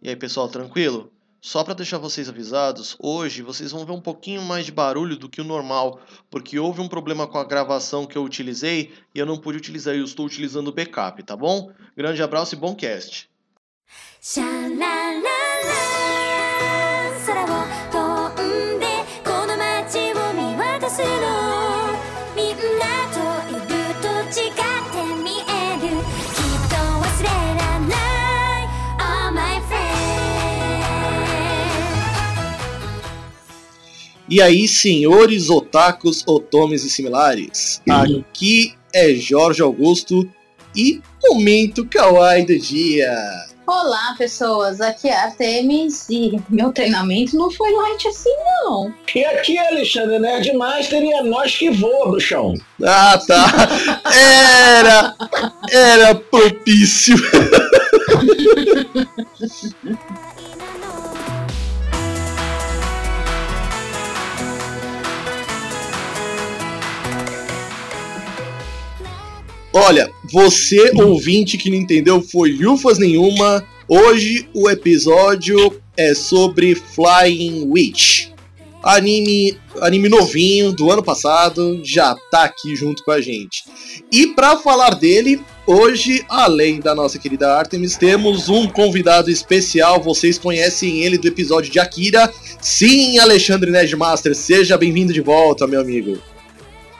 E aí, pessoal, tranquilo? Só para deixar vocês avisados, hoje vocês vão ver um pouquinho mais de barulho do que o normal, porque houve um problema com a gravação que eu utilizei e eu não pude utilizar, eu estou utilizando o backup, tá bom? Grande abraço e bom cast. シ E aí, senhores otakus, otomes e similares, aqui é Jorge Augusto e momento kawaii do dia. Olá, pessoas. Aqui é a Artemis e meu treinamento não foi light assim, não. E aqui é Alexandre Nerd Master e é nós que voa, bruxão. Ah, tá. Era, era propício. Olha, você ouvinte que não entendeu foi lufas nenhuma. Hoje o episódio é sobre Flying Witch. Anime, anime novinho do ano passado, já tá aqui junto com a gente. E para falar dele, hoje, além da nossa querida Artemis, temos um convidado especial. Vocês conhecem ele do episódio de Akira. Sim, Alexandre Nerdmaster, seja bem-vindo de volta, meu amigo.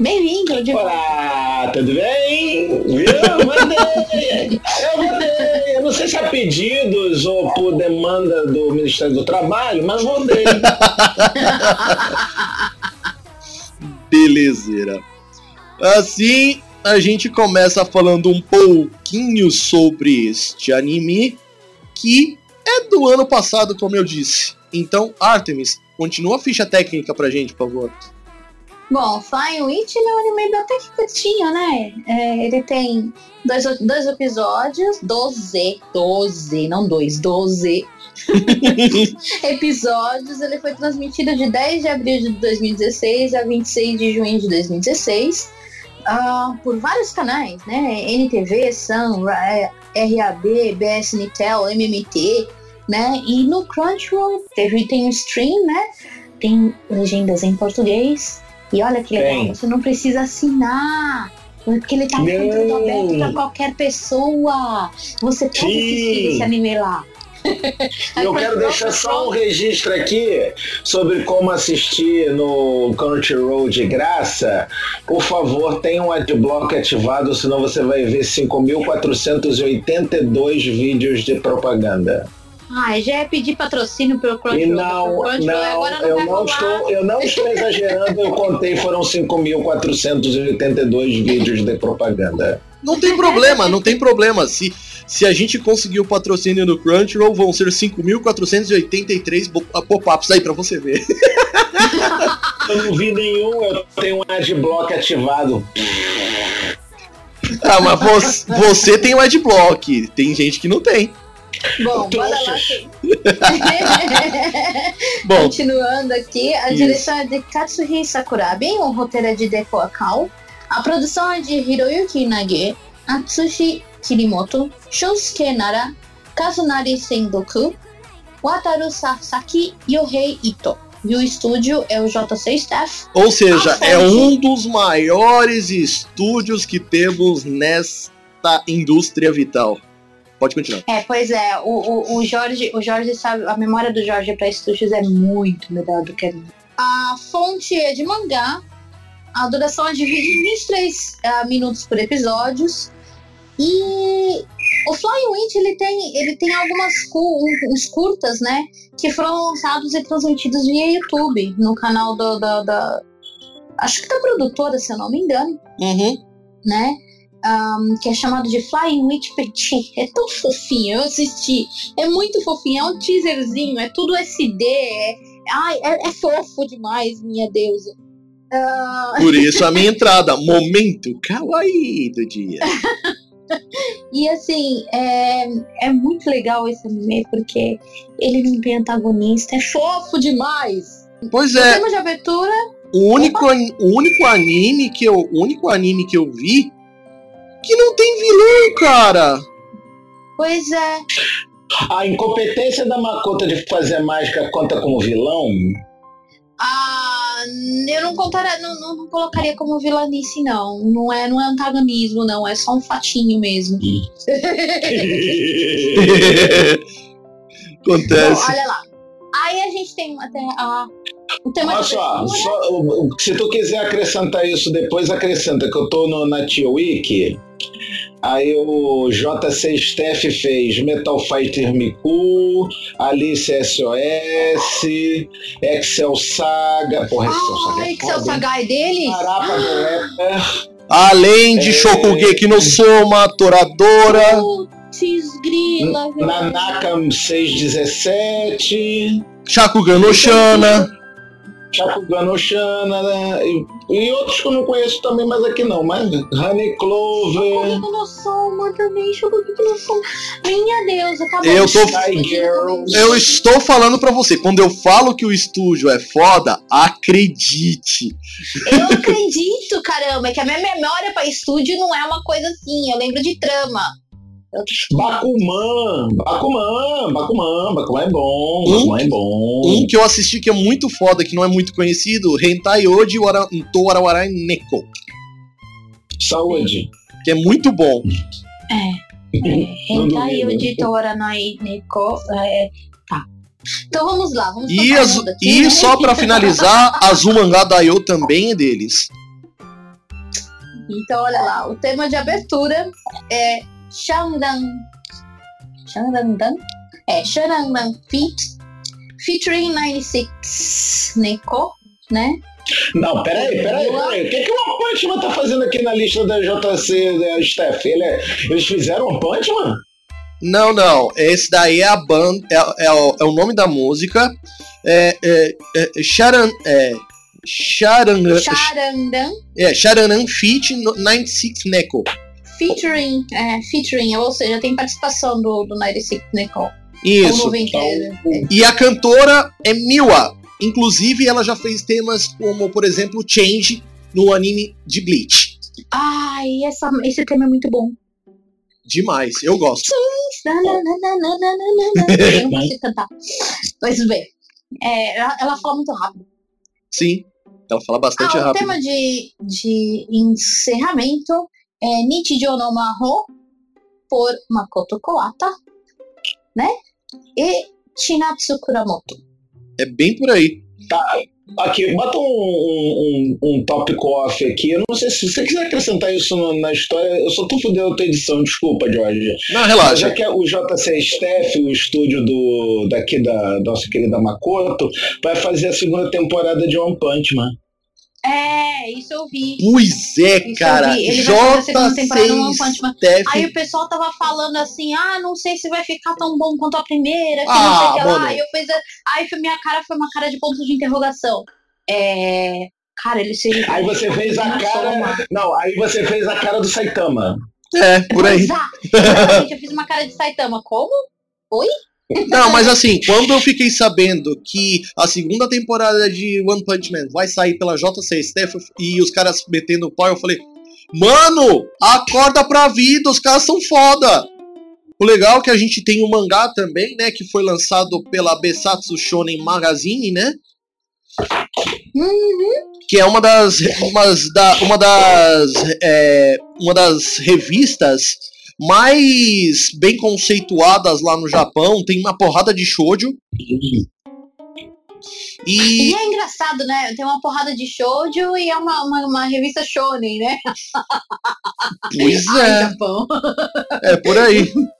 Bem-vindo de. Olá, tudo bem? Eu mandei! Eu mandei! Eu não sei se é pedidos ou por demanda do Ministério do Trabalho, mas mandei. Belezeira. Assim, a gente começa falando um pouquinho sobre este anime que é do ano passado, como eu disse. Então, Artemis, continua a ficha técnica pra gente, por favor. Bom, Flying Witch ele é um anime até que curtinho, né? É, ele tem dois, dois episódios, 12, 12, não dois, 12 episódios. Ele foi transmitido de 10 de abril de 2016 a 26 de junho de 2016 ah, por vários canais, né? NTV, Sun, Ra- RAB, BS Nitel, MMT, né? E no Crunchyroll teve, tem um stream, né? Tem legendas em português. E olha que legal, Tem. você não precisa assinar. Porque ele tá no Não. conteúdo aberto pra qualquer pessoa. Você pode Sim. assistir esse anime lá. Eu quero deixar só um registro aqui sobre como assistir no Crunchyroll de graça. Por favor, tenha um adblock ativado, senão você vai ver 5.482 vídeos de propaganda. Ah, já é pedir patrocínio pelo Crunchyroll. não, não, agora não eu não, estou, eu não estou exagerando, eu contei, foram 5.482 vídeos de propaganda. Não tem problema, não tem problema. Se, se a gente conseguir o patrocínio no Crunchyroll, vão ser 5.483 bo- pop-ups aí pra você ver. Eu não vi nenhum, eu tenho um adblock ativado. Ah, mas você, você tem o adblock, tem gente que não tem. Bom, bora lá. Bom, Continuando aqui, a Isso. direção é de Katsuhi Sakurabe, o roteiro é de Deko Akao, a produção é de Hiroyuki Nage, Atsushi Kirimoto, Shunsuke Nara, Kazunari Sendoku, Wataru Sasaki e Yohei Ito. E o estúdio é o JC Staff. ou seja, é um dos maiores estúdios que temos nesta indústria vital. Pode continuar. É, pois é, o, o, o Jorge, o Jorge sabe, a memória do Jorge para estúdios é muito melhor do que a minha. A fonte é de mangá, a duração é de 23 ah, minutos por episódios. E o Flying Witch ele tem, ele tem algumas cu- uns curtas, né? Que foram lançados e transmitidos via YouTube, no canal do, da- Acho que da produtora, se eu não me engano Uhum. né? Ahn, que é chamado de Flying Witch Petit. É tão fofinho, eu assisti. É muito fofinho, é um teaserzinho, é tudo SD. É, ai, é, é fofo demais, minha deusa. Ah, Por isso a minha entrada, momento kawaii do dia. e assim, é, é muito legal esse anime, porque ele não tem antagonista, é fofo demais. Pois O é, tema de abertura o único, o único anime que eu, o único anime que eu vi que não tem vilão, cara. Pois é. A incompetência da Makoto de fazer mágica conta como vilão? Ah, eu não contaria, não, não, não colocaria como vilanice, não. Não é, não é antagonismo, não. É só um fatinho mesmo. Bom, Acontece. olha lá. Aí a gente tem até a. Olha só, o- se tu quiser acrescentar isso depois, acrescenta, que eu tô no, na Tia Wiki. Aí o JC Steph fez Metal Fighter Miku, Alice SOS, Excel Saga, porra, Excel Saga. Ah, é Excel foda? Saga é deles? Parapa do Rapper. Além de É. Shokugeki no Soma, Toradora, Putz, grila. Nanaka 617, Shakugan no Shana. Shakugan no Shana, né? e, e outros que eu não conheço também, mas aqui não, mas Honey Clover. Shokugeki no Soma também, Shokugeki no Soma. Minha deusa, tá bom. Eu tô-. Eu estou falando pra você, quando eu falo que o estúdio é foda, acredite. Eu acredito, caramba, que a minha memória pra estúdio não é uma coisa assim. Eu lembro de trama. Bakuman, Bakuman, Bakuman, Bakuman é bom, Um- Bakuman é bom. Um que eu assisti que é muito foda, que não é muito conhecido, Hentai Oji Wara- To Warawara Neko, Saúde. que é muito bom. É. Não Hentai. Editora Nai Neko. É, tá. Então vamos lá, vamos E, as- e né? só pra finalizar, Azumanga Daioh também é deles. Então, olha lá, o tema de abertura é Shandan. Shandan? É, Shandan Feat, featuring 96 Neko, né? Não, peraí, peraí, peraí. O que, que o One Punch Man tá fazendo aqui na lista da JC, da Steph? Ele é- eles fizeram One Punch Man? Não, não. Esse daí é a banda, é, é o, é o nome da música. É, é, é Sharan, é, Sharan, Sharandan, é, Sharanan Feat no- 96 Neko. Featuring, é, featuring, ou seja, tem participação do, do 96 Neko. Ou Isso. 90, E a cantora é Miwa. Inclusive, ela já fez temas como, por exemplo, Change no anime de Bleach. Ai, essa, esse tema é muito bom. Demais, eu gosto. Eu não consigo cantar. Mas bem, é, ela, ela fala muito rápido. Sim, ela fala bastante Ah, o rápido. tema de, de encerramento é Nichijou no Maho, por Makoto Kawata, né? E Chinatsu Kuramoto. É bem por aí. Aqui, bota um, um, um, um tópico off aqui. Eu não sei se você quiser acrescentar isso no- na história. Eu só tô fudendo a tua edição, desculpa, Jorge. Não, Já relaxa. que é o JC Steph, o estúdio do, daqui da nossa querida Makoto, vai fazer a segunda temporada de One Punch Man. É, isso eu vi. Pois é, Isso cara. vi. Ele vai fazer a segunda temporada no One Punch Man. JC Aí o pessoal tava falando assim, ah, não sei se vai ficar tão bom quanto a primeira, que Ah, não sei o que lá. Aí eu fiz, aí foi, minha cara foi uma cara de ponto de interrogação. É. Cara, ele se. Aí você fez a cara. Não, aí você fez a cara do Saitama. É, por aí. Exato. Exatamente, eu fiz uma cara de Saitama. Como? Não, mas assim, quando eu fiquei sabendo que a segunda temporada de One Punch Man vai sair pela JC Steph e os caras metendo o pau, eu falei, mano, acorda pra vida, os caras são foda. O legal é que a gente tem o mangá também, né, que foi lançado pela Besatsu Shonen Magazine, né? Que é uma das, umas da, uma das, é, uma das revistas mais bem conceituadas lá no Japão, tem uma porrada de shoujo. E E é engraçado, né? Tem uma porrada de shoujo e é uma, uma, uma revista shonen, né? pois Ai, é, Japão. é por aí.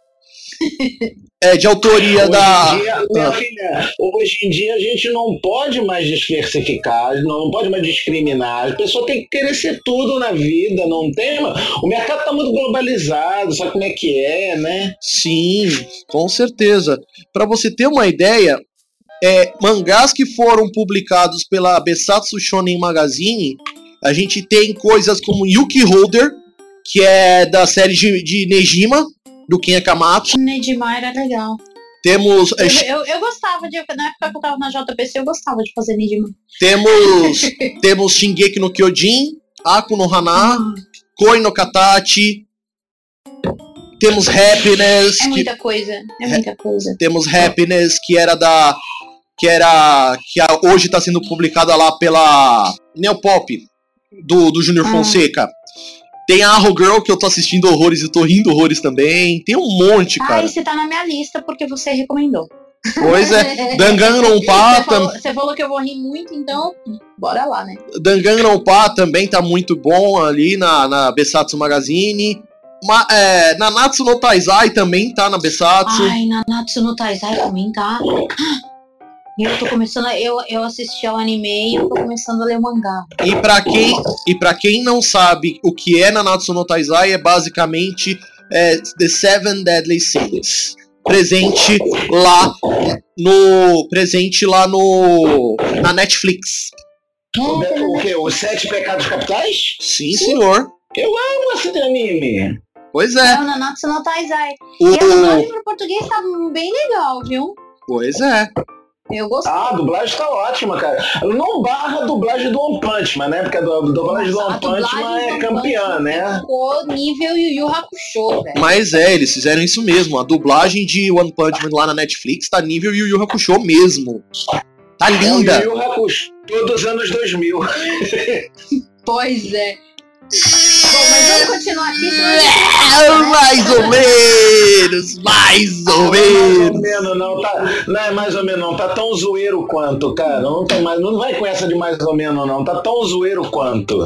É de autoria Hoje da em dia, minha filha, hoje em dia a gente não pode mais diversificar, não pode mais discriminar. A pessoa tem que querer ser tudo na vida, não tem. O mercado tá muito globalizado, sabe como é que é, né? Sim, com certeza. Pra você ter uma ideia, é, mangás que foram publicados pela Besatsu Shonen Magazine, a gente tem coisas como Yuki Holder, que é da série de, de Nejima, do Ken Akamatsu. Nejima era legal. Temos, é, Eu, eu, eu gostava de. Na época que eu tava na JPC, eu gostava de fazer Nejima. temos, temos Shingeki no Kyojin, Aku no Hana, Koi no Katachi, Temos Happiness, É que, muita coisa. É muita coisa. temos Happiness, que era da. que era. que a- hoje está sendo publicada lá pela Neopop, do, do Júnior Ah. Fonseca. Tem a Arrow Girl, que eu tô assistindo horrores e tô rindo horrores também. Tem um monte, Ah, cara. esse tá na minha lista porque você recomendou. Pois é. Danganronpa, Você falou, você falou que eu vou rir muito, então bora lá, né? Danganronpa também tá muito bom ali na, na Besatsu Magazine. Ma, é, Nanatsu no Taizai também tá na Besatsu. Ai, Nanatsu no Taizai também tá. Eu tô começando a, eu, eu assisti ao anime e eu tô começando a ler o mangá. E pra quem e para quem não sabe o que é Nanatsu no Taizai é basicamente é, The Seven Deadly Sins. Presente lá no presente lá no na Netflix. O, o quê? Os Sete Pecados Capitais? Sim, senhor. Como esse de anime? Pois É é. o Nanatsu no Taizai. O, E a dublagem pro português tá bem legal, viu? pois é. Eu gostei. Ah, a dublagem tá ótima, cara. Não barra a dublagem do One Punch Man, né? Porque a du- dublagem do Nossa, One Punch Man é campeã, né? Ficou nível Yu Yu Hakusho, velho. Mas é, eles fizeram isso mesmo. A dublagem de One Punch Man lá na Netflix tá nível Yu Yu Hakusho mesmo. Tá É o linda. Yu Yu Hakusho, todos os anos 2000. Pois é. Bom, mas vamos continuar aqui, a É, mais ou menos, mais ou Não é mais ou menos. menos, não. Tá, não é mais ou menos, não. Tá tão zoeiro quanto, cara. Não, tem mais, não vai com essa de mais ou menos, não. Tá tão zoeiro quanto.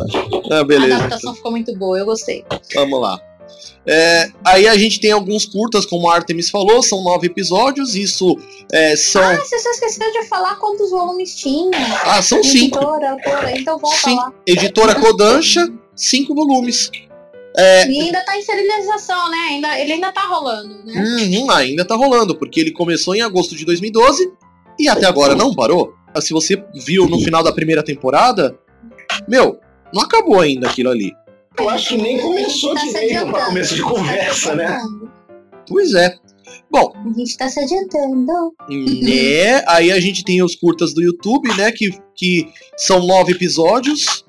Ah, A beleza. adaptação ficou muito boa, eu gostei. Vamos lá. É, aí a gente tem alguns curtas, como a Artemis falou, são nove episódios. Isso é, são. Ah, você só esqueceu de falar quantos volumes tinha. Ah, são cinco. Editora, então volta Sim. lá. Editora Kodansha, cinco volumes. E ainda tá em serialização, né? Ainda, ele ainda tá rolando, né? Uhum, ainda tá rolando, porque ele começou em agosto de 2012 e até agora não parou. Ah, Se você viu no final da primeira temporada, meu, não acabou ainda aquilo ali. Eu acho que nem começou Tá direito pra começo de Tá conversa, né? Pois é. Bom, A gente tá se adiantando. né? Aí a gente tem os curtas do YouTube, né? Que, que são nove episódios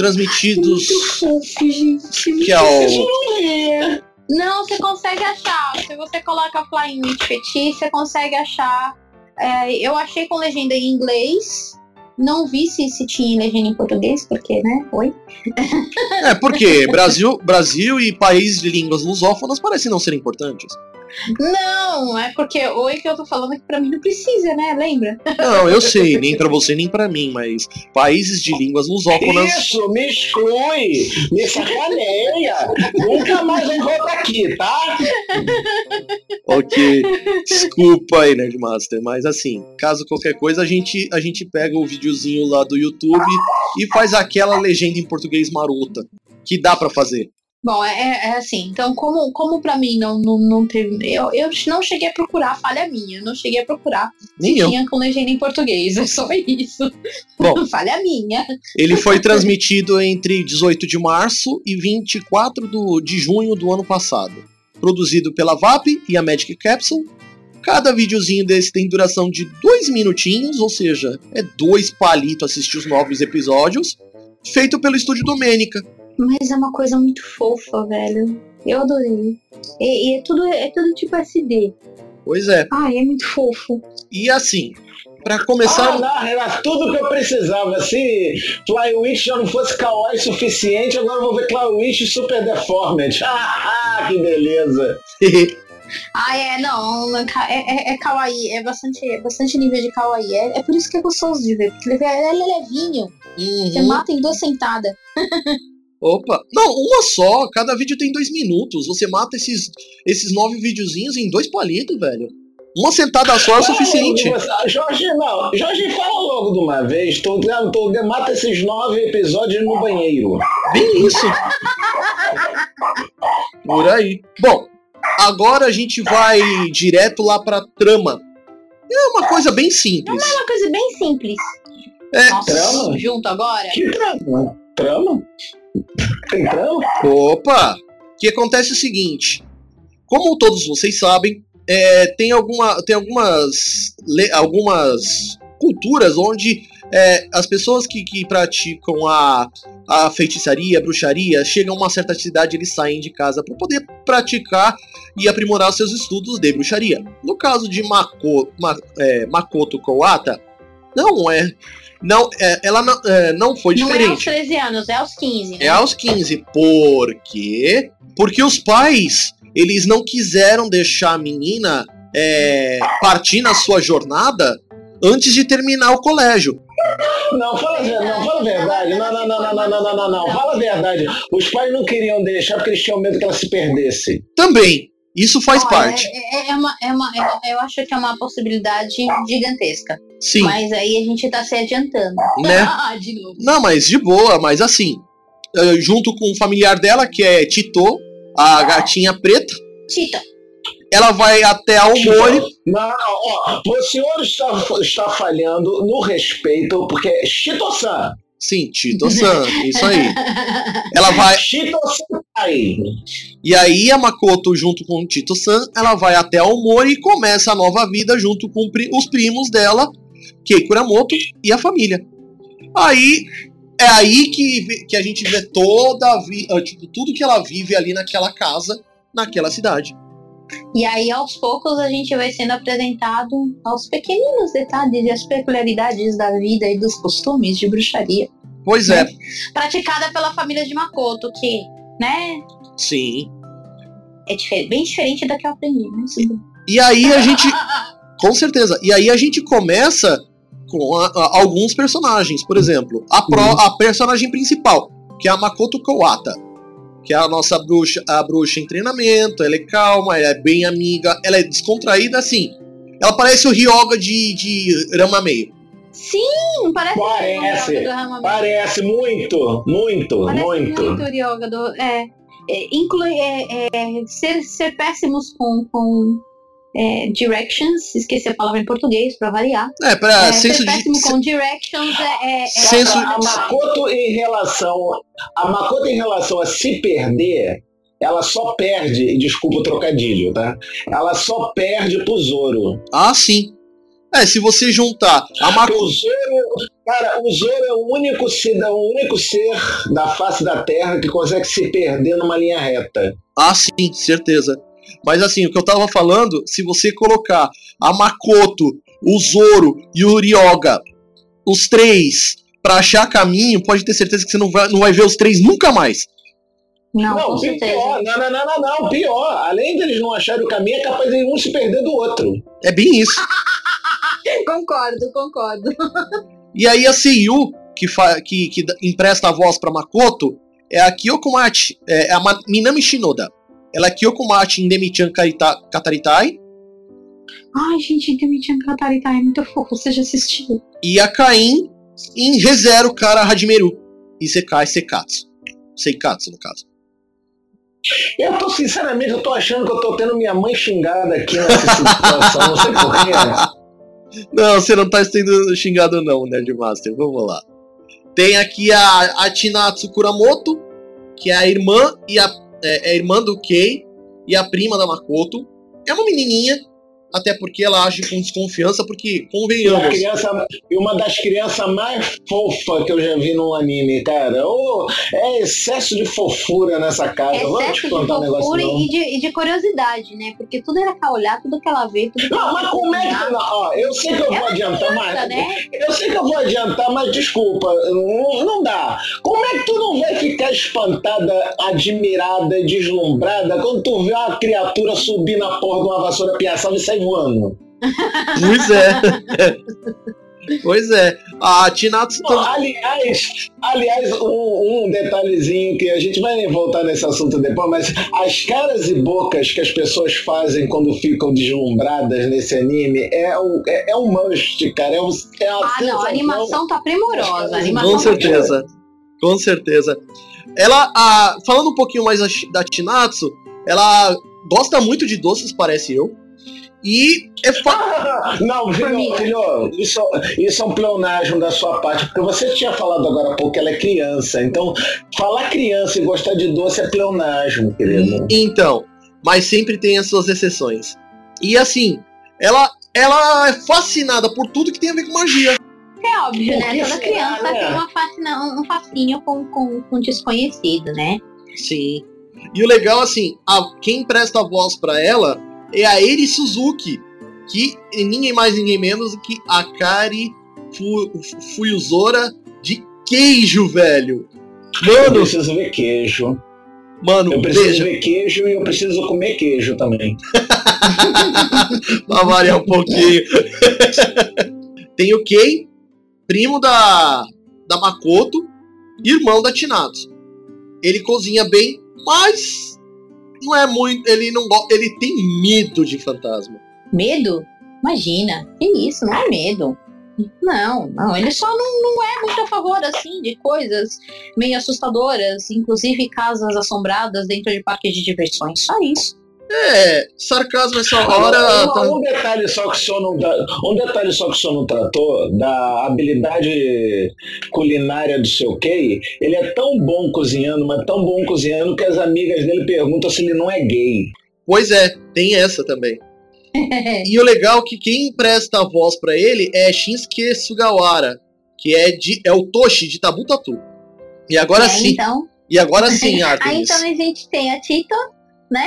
transmitidos. fofo, gente. Que é o. Não, você consegue achar. Se você coloca Flying Witch Petit, você consegue achar. É, eu achei com legenda em inglês. Não vi se, se tinha legenda em português, porque, né? Oi? É, porque Brasil, Brasil e países de línguas lusófonas parecem não ser importantes. Não, é porque oi que eu tô falando que pra mim não precisa, né? Lembra? Não, eu sei, nem pra você nem pra mim, mas países de línguas lusófonas. Isso, me exclui, me sacaneia. Nunca mais vem voltar aqui, tá? Ok. Desculpa aí, Nerdmaster, mas assim, caso qualquer coisa, a gente, a gente pega o videozinho lá do YouTube e faz aquela legenda em português marota. Que dá pra fazer. Bom, é, é- é assim, então como, como pra mim não, não, não teve. Eu, eu não cheguei a procurar, falha minha. Não cheguei a procurar Nem se eu. tinha com legenda em português. É só isso. Bom. falha minha. Ele foi transmitido entre 18 de março e 24 do, de junho do ano passado. Produzido pela VAP e a Magic Capsule. Cada videozinho desse tem duração de dois minutinhos, ou seja, é dois palitos assistir os novos episódios. Feito pelo estúdio Domênica. Mas é uma coisa muito fofa, velho. Eu adorei. E, e é, tudo, é tudo tipo SD. Pois é. Ai, é muito fofo. E assim, pra começar. Ah, não, era tudo que eu precisava. Se Flywitch já não fosse kawaii suficiente, agora eu vou ver Flywitch Super Deformed. Ah, que beleza. Ah, é, não, é, é, é kawaii, é bastante, é bastante nível de kawaii. É, é por isso que é gostoso de ver, porque ele é, ele é levinho. Você Uhum. mata em duas sentadas. Opa! Não, uma só. Cada vídeo tem dois minutos. Você mata esses, esses nove videozinhos em dois palitos, velho. Uma sentada só é o suficiente. Ah, Jorge, não. Jorge, fala logo de uma vez. Tô, tô, mata esses nove episódios no banheiro. Bem isso. Por aí. Bom, agora a gente vai direto lá pra trama. É uma coisa bem simples. É uma coisa bem simples. É, Nossa, trama? junto agora. Que trama? Trama? Trama? Opa! O que acontece é o seguinte: como todos vocês sabem, é, tem, alguma, tem algumas, algumas culturas onde é, as pessoas que, que praticam a, a feitiçaria, a bruxaria, chegam a uma certa idade eles saem de casa para poder praticar e aprimorar seus estudos de bruxaria. No caso de Mako, Ma, é, Makoto Kowata, não é. Não, é, ela não, é, não foi diferente. Não é aos 13 anos, é aos 15. Né? É aos 15. Por quê? Porque os pais, eles não quiseram deixar a menina é, partir na sua jornada antes de terminar o colégio. Não, fala, não, fala a verdade. Não, não, não, não, não, não, não, não. Fala a verdade. Os pais não queriam deixar porque eles tinham medo que ela se perdesse. Também. Isso faz parte. É, é, é, uma, é uma, é, eu acho que é uma possibilidade gigantesca. Sim, Mas aí a gente tá se adiantando. né? Ah, de novo. Não, mas de boa, mas assim, eh, junto com o familiar dela, que é Tito, a gatinha preta, Tita, ela vai até Aomori. Não, não, ó, o senhor está, está falhando no respeito, porque é Shito-san. Sim, Tito-san, isso aí. Ela vai. Tá. E aí a Makoto, junto com o Tito-san, ela vai até Aomori e começa a nova vida junto com os primos dela, Kei Kuramoto e a família. Aí é aí que, que a gente vê toda a vi, ah, tipo, tudo que ela vive ali naquela casa, naquela cidade. E aí, aos poucos, a gente vai sendo apresentado aos pequeninos detalhes e as peculiaridades da vida e dos costumes de bruxaria. Pois é, Praticada pela família de Makoto, que, né, sim. é difer- bem diferente da que eu aprendi. Né? Isso- E aí a gente. Com certeza. E aí a gente começa com a- a- alguns personagens. Por exemplo, a, pro- a personagem principal, que é a Makoto Kowata. Que é a nossa bruxa, a bruxa em treinamento. Ela é calma, ela é bem amiga, ela é descontraída, assim. Ela parece o Ryoga de, de Rama Meio. Sim, parece Parece, o Ryoga do. Parece muito, muito, Parece muito. muito o Ryoga do. É, é, inclui, é, é, ser, ser péssimos com, com é, directions, esqueci a palavra em português pra variar. É, pra É, senso de. com directions é. é, é Senso- A Makoto em relação. A Makoto em relação a se perder, ela só perde, e desculpa o trocadilho, tá? Ela só perde pro Zoro. Ah, sim. É, se você juntar a Makoto. o Zoro, cara, o Zoro é o único ser, o único ser da face da Terra que consegue se perder numa linha reta. Ah, sim, certeza. Mas assim, o que eu tava falando, se você colocar a Makoto, o Zoro e o Ryoga, os três, pra achar caminho, pode ter certeza que você não vai, não vai ver os três nunca mais. Não, Não, pior, não, não, não, não, não, pior. Além deles não acharem o caminho, é capaz de um se perder do outro. É bem isso. Concordo, concordo. E aí a Seiyu, que, que, que empresta a voz pra Makoto, é a Kyoko Machi, é a Minami Shinoda. Ela é Kyoko Machi em Demi-chan Kataritai, Ai, gente, Demi-chan Katarita é muito fofo, você já assistiu? e a Kain em ReZero Kara Hajimeru, e Sekai Sekatsu. Seikatsu, no caso. Eu tô, sinceramente, eu tô achando que eu tô tendo minha mãe xingada aqui nessa situação, não sei porquê. Não, você não tá sendo xingado não, Nerdmaster. Vamos lá. Tem aqui a, a Tinatsu Kuramoto, que é a irmã e a, é, é irmã do Kei e a prima da Makoto. É uma menininha, até porque ela age com desconfiança, porque, E, a convenhamos, criança, e uma das crianças mais fofas que eu já vi num anime, cara. Ô, é excesso de fofura nessa casa. Vamos te Excesso de contar um negócio e de, e de curiosidade, né? Porque tudo era pra olhar, tudo que ela vê, tudo que Não, ela mas como é que. Não, ó, eu sei que eu vou Ela é adiantar, criança, mas. né? Eu sei que eu vou adiantar, mas desculpa, não, não dá. Como é que tu não vai ficar espantada, admirada, deslumbrada quando tu vê uma criatura subir na porra de uma vassoura piaçava e sair voando? pois é. pois é. A Tinatsu Não, tam- aliás, aliás um, um detalhezinho que a gente vai voltar nesse assunto depois, mas as caras e bocas que as pessoas fazem quando ficam deslumbradas nesse anime é, o, é, é um must, cara. É, um, é a Ah, não, a animação tá primorosa. A animação Com tá certeza. Com certeza. Ela, a- falando um pouquinho mais da, da Tinatsu, ela gosta muito de doces, parece eu. E é fa- Não, filho, filho isso, isso é um pleonasmo da sua parte, porque você tinha falado agora há pouco que ela é criança. Então, falar criança e gostar de doce é pleonasmo, querido. Então, mas sempre tem as suas exceções. E assim, ela, ela é fascinada por tudo que tem a ver com magia. óbvio, Por né? Toda será, criança tem uma fascina- um fascínio com, com, com desconhecido, né? Sim. E o legal, assim, a- quem presta a voz pra ela é a Eri Suzuki, que é ninguém mais, ninguém menos que a Kari Fu, Fuyuzora de queijo, velho. Eu Mano, preciso ver queijo. mano, Eu preciso veja, ver queijo e eu preciso comer queijo também. pra variar um pouquinho. Tem o Kei, primo da, da Makoto, irmão da Chinatsu. Ele cozinha bem, mas não é muito. Ele não Ele tem medo de fantasma. Medo? Imagina. Que isso, não é medo. Não, não, ele só não, não é muito a favor, assim, de coisas meio assustadoras, inclusive casas assombradas dentro de parques de diversões, só isso. É, sarcasmo essa Agora, hora. um, tá- um detalhe só que o senhor não um detalhe só que o senhor não tratou da habilidade culinária do seu Kei. Ele é tão bom cozinhando, mas tão bom cozinhando que as amigas dele perguntam se ele não é gay. Pois é, tem essa também. E o legal é que quem presta a voz pra ele é Shinsuke Sugawara, que é, de, é o Toshi de Tabu Tatu. E agora É, sim, Então, e agora sim, aí Artemis. então a gente tem a Tito, né?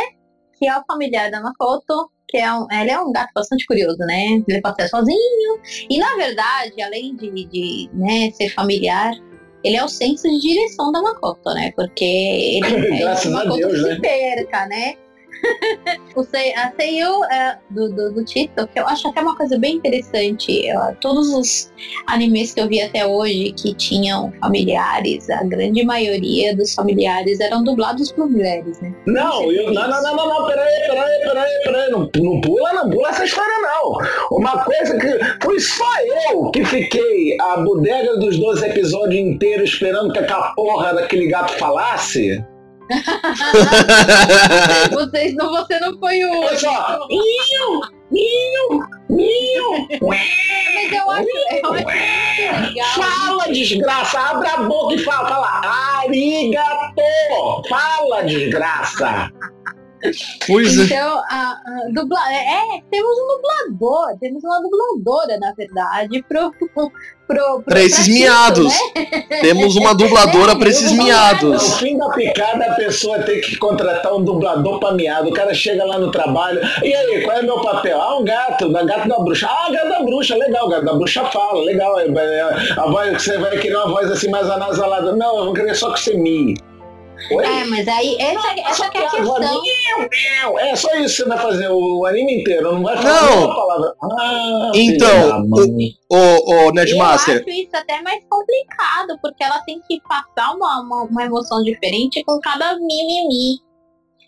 Que é o familiar da Makoto, que é um, ele é um gato bastante curioso, né? Ele passeia sozinho. E na verdade, além de, de né, ser familiar, ele é o senso de direção da Makoto, né? Porque ele é a Makoto Deus, se né? perca, né? o sei, a Seiyu é, do, do, do Tito, que eu acho até uma coisa bem interessante. eu- todos os animes que eu vi até hoje que tinham familiares, a grande maioria dos familiares eram dublados por mulheres, né? Não, eu, não, não, não, não, não, peraí, peraí, peraí, peraí, não, não pula, não pula essa história não. Uma coisa que fui só eu que fiquei a bodega dos 12 episódios inteiros esperando que aquela porra daquele gato falasse. Vocês não, você não foi o. Olha só, Iu, iu, iu, Mas eu acho, eu acho muito legal. fala desgraça, abre a boca e fala, fala, arigato, fala desgraça. Pois é. Então, a, a dubla... é, temos um dublador, temos uma dubladora, na verdade, pro, pro, pro, pro Pra esses miados. né? Temos uma dubladora pra esses No miados. fim da picada, a pessoa tem que contratar um dublador pra miado. O cara chega lá no trabalho. E aí, qual é meu papel? Ah, um gato, da gato da bruxa. Ah, gato da bruxa, legal, gato da bruxa fala, legal. É, é, A voz, você vai querer uma voz assim mais anasalada. Não, eu vou querer só que você mie. Oi? É, mas aí, essa, essa que é a questão. É só isso que você vai fazer o anime inteiro, não vai falar Não. uma palavra. Ah, Então, da mãe. Ô, ô, Eu Nerdmaster. acho isso até mais complicado, porque ela tem que passar uma, uma, uma emoção diferente com cada mimimi.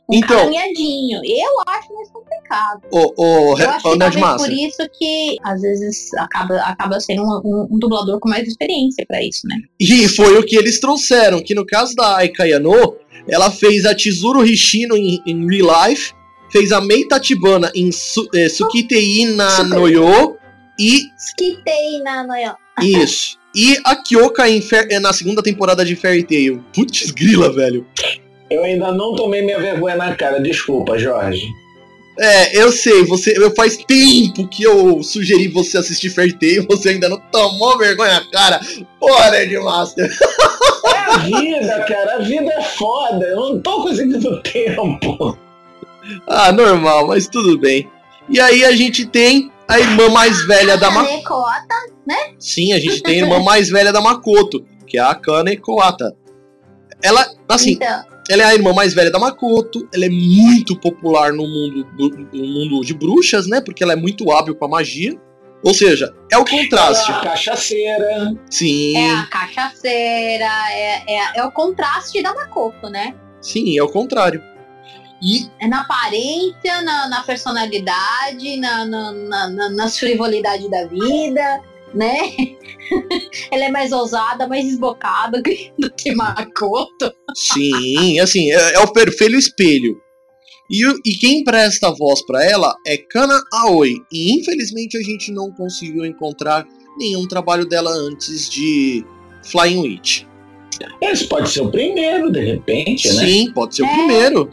Com Então- cada miadinho. Eu acho mais complicado. Ô, ô, Eu acho que talvez por Nerdmaster. isso que às vezes acaba, acaba sendo um, um- um dublador com mais experiência pra isso, né? E foi o que eles trouxeram, que no caso da Aika Yano, ela fez a Chizuru Hishino em, em Real Life, fez a Mei Tatibana em Su, eh, Tsukitei na Noyo, e Skitei na noia. isso. E a Kyoka em eh, na segunda temporada de Fairy Tail. Putz grila, velho. Eu ainda não tomei minha vergonha na cara, desculpa, Jorge. É, eu sei, você, eu faz tempo que eu sugeri você assistir Fairy Tail, você ainda não tomou vergonha na cara. Porra, Nerdmaster. É a vida, cara, a vida é foda, eu não tô conseguindo tempo. Ah, normal, mas tudo bem. E aí a gente tem a irmã mais velha da Makoto. Kanekota. Sim, a gente tem a irmã mais velha da Makoto, que é a Akane Koata. Ela, assim, Então, ela é a irmã mais velha da Makoto, ela é muito popular no mundo, do- no mundo de bruxas, né? Porque ela é muito hábil com a magia. Ou seja, é o contraste. A cachaceira. Sim, é a cachaceira, é, é, é o contraste da Makoto, né? sim, é o contrário. E É na aparência, na, na personalidade, na, na, na, na, nas frivolidades da vida, né? Ela é mais ousada, mais desbocada do que Makoto. Sim, assim, é, é o perfeito espelho. E, o- e quem presta voz pra ela é Kana Aoi. E infelizmente a gente não conseguiu encontrar nenhum trabalho dela antes de Flying Witch. Esse pode ser o primeiro, de repente, né? Sim, pode ser o É. primeiro.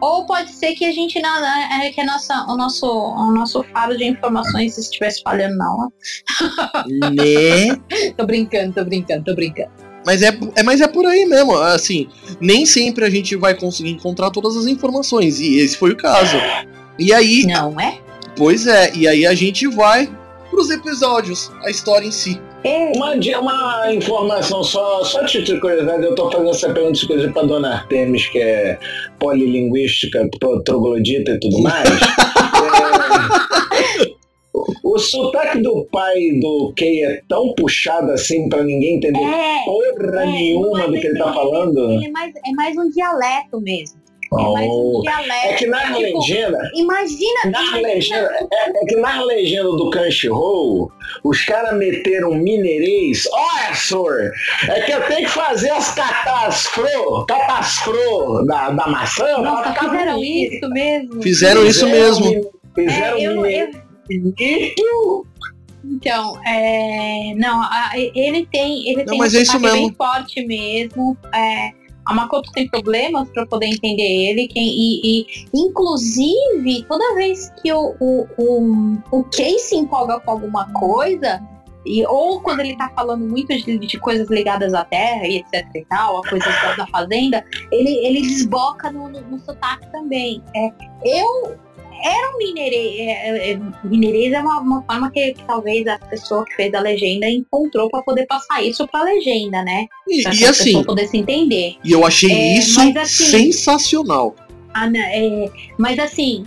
Ou pode ser que a gente não, é que a nossa, o nosso, o nosso faro de informações estivesse falhando não. Né? tô brincando, tô brincando, tô brincando. Mas é, é, mas é por aí mesmo. Assim, nem sempre a gente vai conseguir encontrar todas as informações. E esse foi o caso. E aí. Não é? Pois é, e aí a gente vai pros episódios, a história em si. Uma, uma informação só, só de curiosidade, eu tô fazendo essa pergunta exclusiva pra dona Artemis, que é polilinguística, troglodita e tudo mais. é, o, sotaque do pai do Kay é tão puxado assim pra ninguém entender É, porra é, nenhuma mas do que ele tá falando. Ele é mais, é mais um dialeto mesmo. É Oh. É que na tipo, legenda, Imagina. Na imagina- legenda, é, é que na legenda do Crunchyroll, os caras meteram mineirês. Olha, senhor, é que eu tenho que fazer as catasfro, catasfro da, da maçã. Nossa, ficar fizeram bonito. isso mesmo. Fizeram isso mesmo. Fizeram É, eu- mineiro. bonito. Então, é, não, a- ele tem, ele Não, tem mas um é isso mesmo. bem forte mesmo. É, a Makoto tem problemas para poder entender ele, quem, e, e, inclusive toda vez que o, o, o, o se empolga com alguma coisa, e, ou quando ele tá falando muito de, de coisas ligadas à terra e etc e tal, a coisas da, da fazenda, ele, ele desboca no, no, no sotaque também. É, eu era um mineirês, é, é, mineirês é uma, uma forma que, que talvez a pessoa que fez a legenda encontrou para poder passar isso pra legenda, né? E, Pra e a assim, pessoa pudesse entender. e eu achei É, isso assim- sensacional. Ah, né, é, mas assim,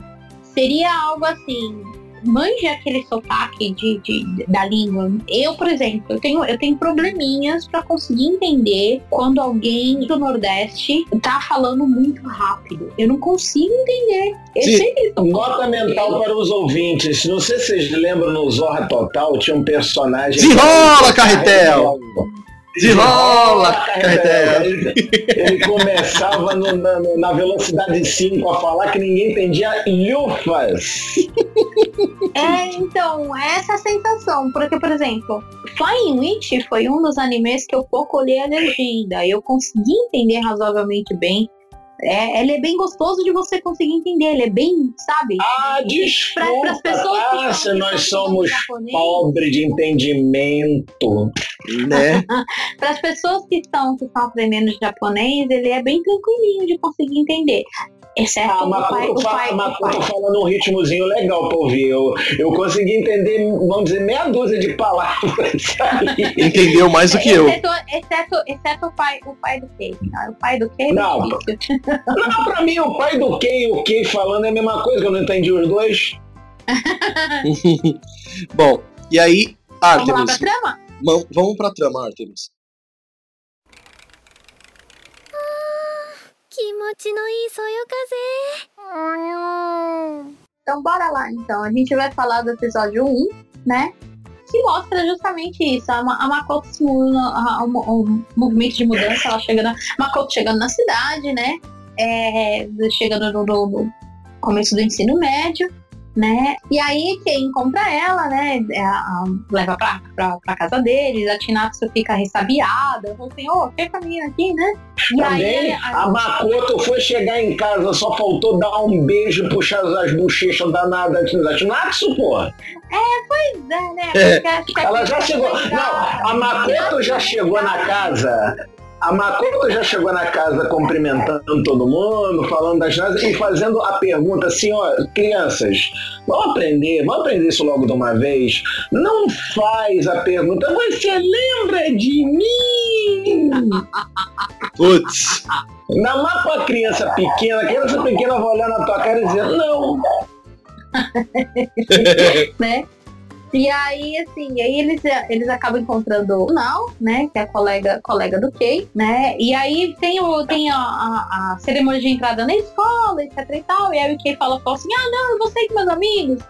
seria algo assim, manja aquele sotaque de, de- da língua. Eu, por exemplo, eu tenho, eu tenho probleminhas para conseguir entender quando alguém do Nordeste tá falando muito rápido. Eu não consigo entender. Eu Sim. sei que Nota mental para os ouvintes. Não sei se vocês lembram no Zorra Total, tinha um personagem. Desenrola, Carretel! Desenrola, Carretel! Ele, ele começava no- na, na velocidade 5 a falar que ninguém entendia lufas. É, então, essa é a sensação. Porque, por exemplo, Flying Witch foi um dos animes que eu pouco olhei a legenda. Eu consegui entender razoavelmente bem. É, ele é bem gostoso de você conseguir entender. Ele é bem, sabe? Ah, Pra- desculpa, pessoas ah, se falam nós somos pobres de entendimento. Né? Para as pessoas que estão, que estão aprendendo japonês, ele é bem tranquilinho de conseguir entender. Exceto Ah, o pai, o fala, pai, o Makoto pai. fala num ritmozinho legal pra ouvir. Eu, eu consegui entender, vamos dizer, meia dúzia de palavras. Entendeu mais do que eu. Exceto, exceto, exceto o pai, o pai do Kei. Ah, O pai do Kei é Não. difícil. Não, pra mim, o pai do Kei e o Kei falando é a mesma coisa, que eu não entendi os dois. Bom, e aí, Vamos lá pra Artemis. trama? ma- Vamos pra trama, Artemis. 気持ちのいいそよ風 Então bora lá, então. A gente vai falar do episódio 1, né? Que mostra justamente isso. A, Ma- a Makoto se muda, a- o, mo- o movimento de mudança, ela chega na. Makoto chegando na cidade, né? É, chegando no, no- no começo do ensino médio, né? E aí quem encontra ela, né? é a- a- leva pra, pra, pra casa deles, a Tinatsu fica ressabiada, fala assim, ô, oh, a menina aqui, né? E Também, aí, a- a Makoto foi chegar em casa, só faltou dar um beijo e puxar as bochechas danadas da Tinatsu, porra. Pois é, né? Que Ela já aqui chegou. Não, a Makoto já chegou na casa. A Makoto já chegou na casa cumprimentando todo mundo, falando das coisas e fazendo a pergunta assim, ó, crianças, vamos aprender, vamos aprender isso logo de uma vez. Não faz a pergunta, você lembra de mim? Putz, Ainda mais pra criança pequena, a criança pequena vai olhar na tua cara e dizer, não. né? E aí, assim, aí eles, eles acabam encontrando o Nal, né? Que é a colega, colega do Kei, né? E aí tem, o, tem a, a, a cerimônia de entrada na escola, etc e tal. E aí o Kei fala, fala assim, ah, não, eu vou sair com meus amigos.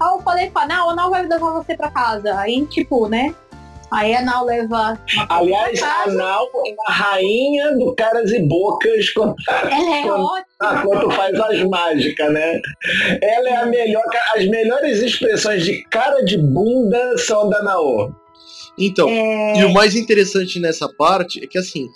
Aí eu falei pra Nal, a Nal vai levar você pra casa. Aí, tipo, né? Aí a Nal leva. Aliás, a. Nau é a rainha do caras e bocas quando Ela é quando- ótima. quando faz as mágicas, né? Ela é a melhor. As melhores expressões de cara de bunda são da Naô. então, É, e o mais interessante nessa parte é que assim,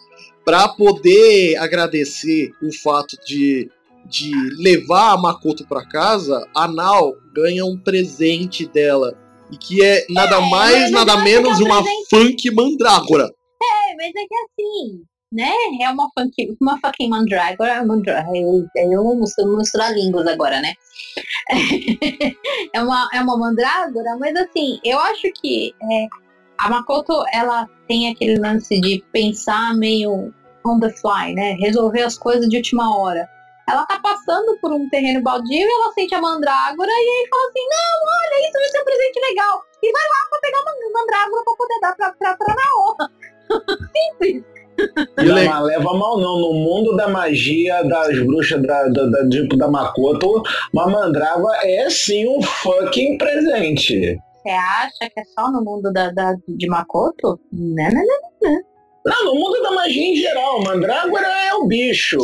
pra poder agradecer o fato de de levar a Makoto pra casa, a Nao ganha um presente dela. E que é nada É, mais, eu nada menos é um uma presente. funk mandrágora. É, mas é que assim, né? É uma, funk, uma fucking mandrágora. mandra- Eu, misturar línguas agora, né? é, uma, é uma mandrágora, mas assim, eu acho que é, a Makoto, ela tem aquele lance de pensar meio on the fly, né? Resolver as coisas de última hora. Ela tá passando por um terreno baldio e ela sente a mandrágora e aí fala assim, não, olha, isso vai ser um presente legal. E vai lá pra pegar uma mandrágora pra poder dar pra, pra, pra Naoa. Simples. E Não, le- mas leva mal não. No mundo da magia das bruxas da, da, da, tipo, da Makoto, uma mandrágora é sim um fucking presente. Você acha que é só no mundo da, da, de Makoto? Não, não, não. Não, no mundo da magia em geral, mandrágora é o bicho.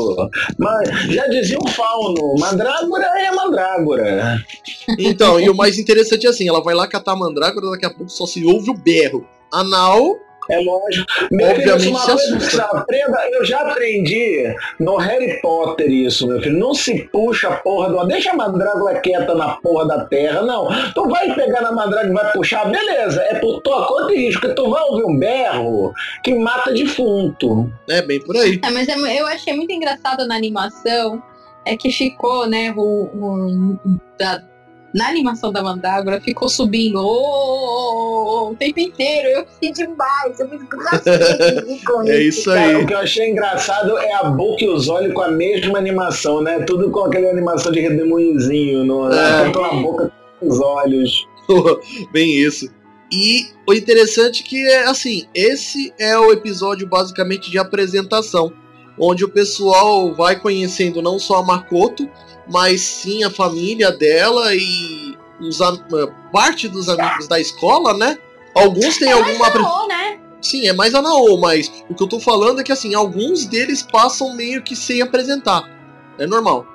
Mas já dizia o fauno, mandrágora é mandrágora. Então, e o mais interessante é assim, ela vai lá catar a mandrágora, daqui a pouco só se ouve o berro. A Nao, É lógico. Meu Obviamente filho, é uma coisa que aprenda, eu já aprendi no Harry Potter isso, meu filho. Não se puxa a porra do. Deixa a mandrágora quieta na porra da terra, não. Tu vai pegar na mandrágora e vai puxar, beleza, é por tua conta e risco, porque tu vai ouvir um berro que mata defunto. né, bem por aí. É, mas é- eu achei muito engraçado na animação é que ficou, né, o, o- da- na animação da Mandrágora ficou subindo "Ô, ô, ô, ô", o tempo inteiro. Eu fiquei demais, eu me com É isso Cara, aí. o que eu achei engraçado é a boca e os olhos com a mesma animação, né? Tudo com aquela animação de redemoinhozinho, no, É. tanto na boca quanto nos olhos. Bem isso. E o interessante que é assim, esse é o episódio basicamente de apresentação, onde o pessoal vai conhecendo não só a Makoto, mas sim a família dela e os, am- parte dos amigos da escola, né? Alguns têm alguma apre- Não, né? Sim, é mais a Naô, mas o que eu tô falando é que assim, alguns deles passam meio que sem apresentar. É normal.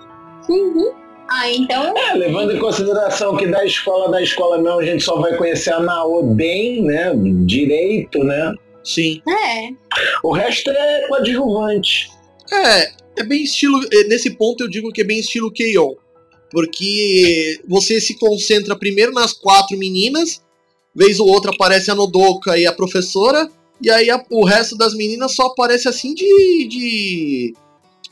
Uhum. Ah, então. É, levando em consideração que da escola da escola não, a gente só vai conhecer a Naô bem, né? Direito, né? Sim. É. O resto é coadjuvante. É, é bem estilo. é, Nesse ponto eu digo que é bem estilo Keion. Porque você se concentra primeiro nas quatro meninas, vez ou outra aparece a Nodoka e a professora, e aí a- o resto das meninas só aparece assim de. de.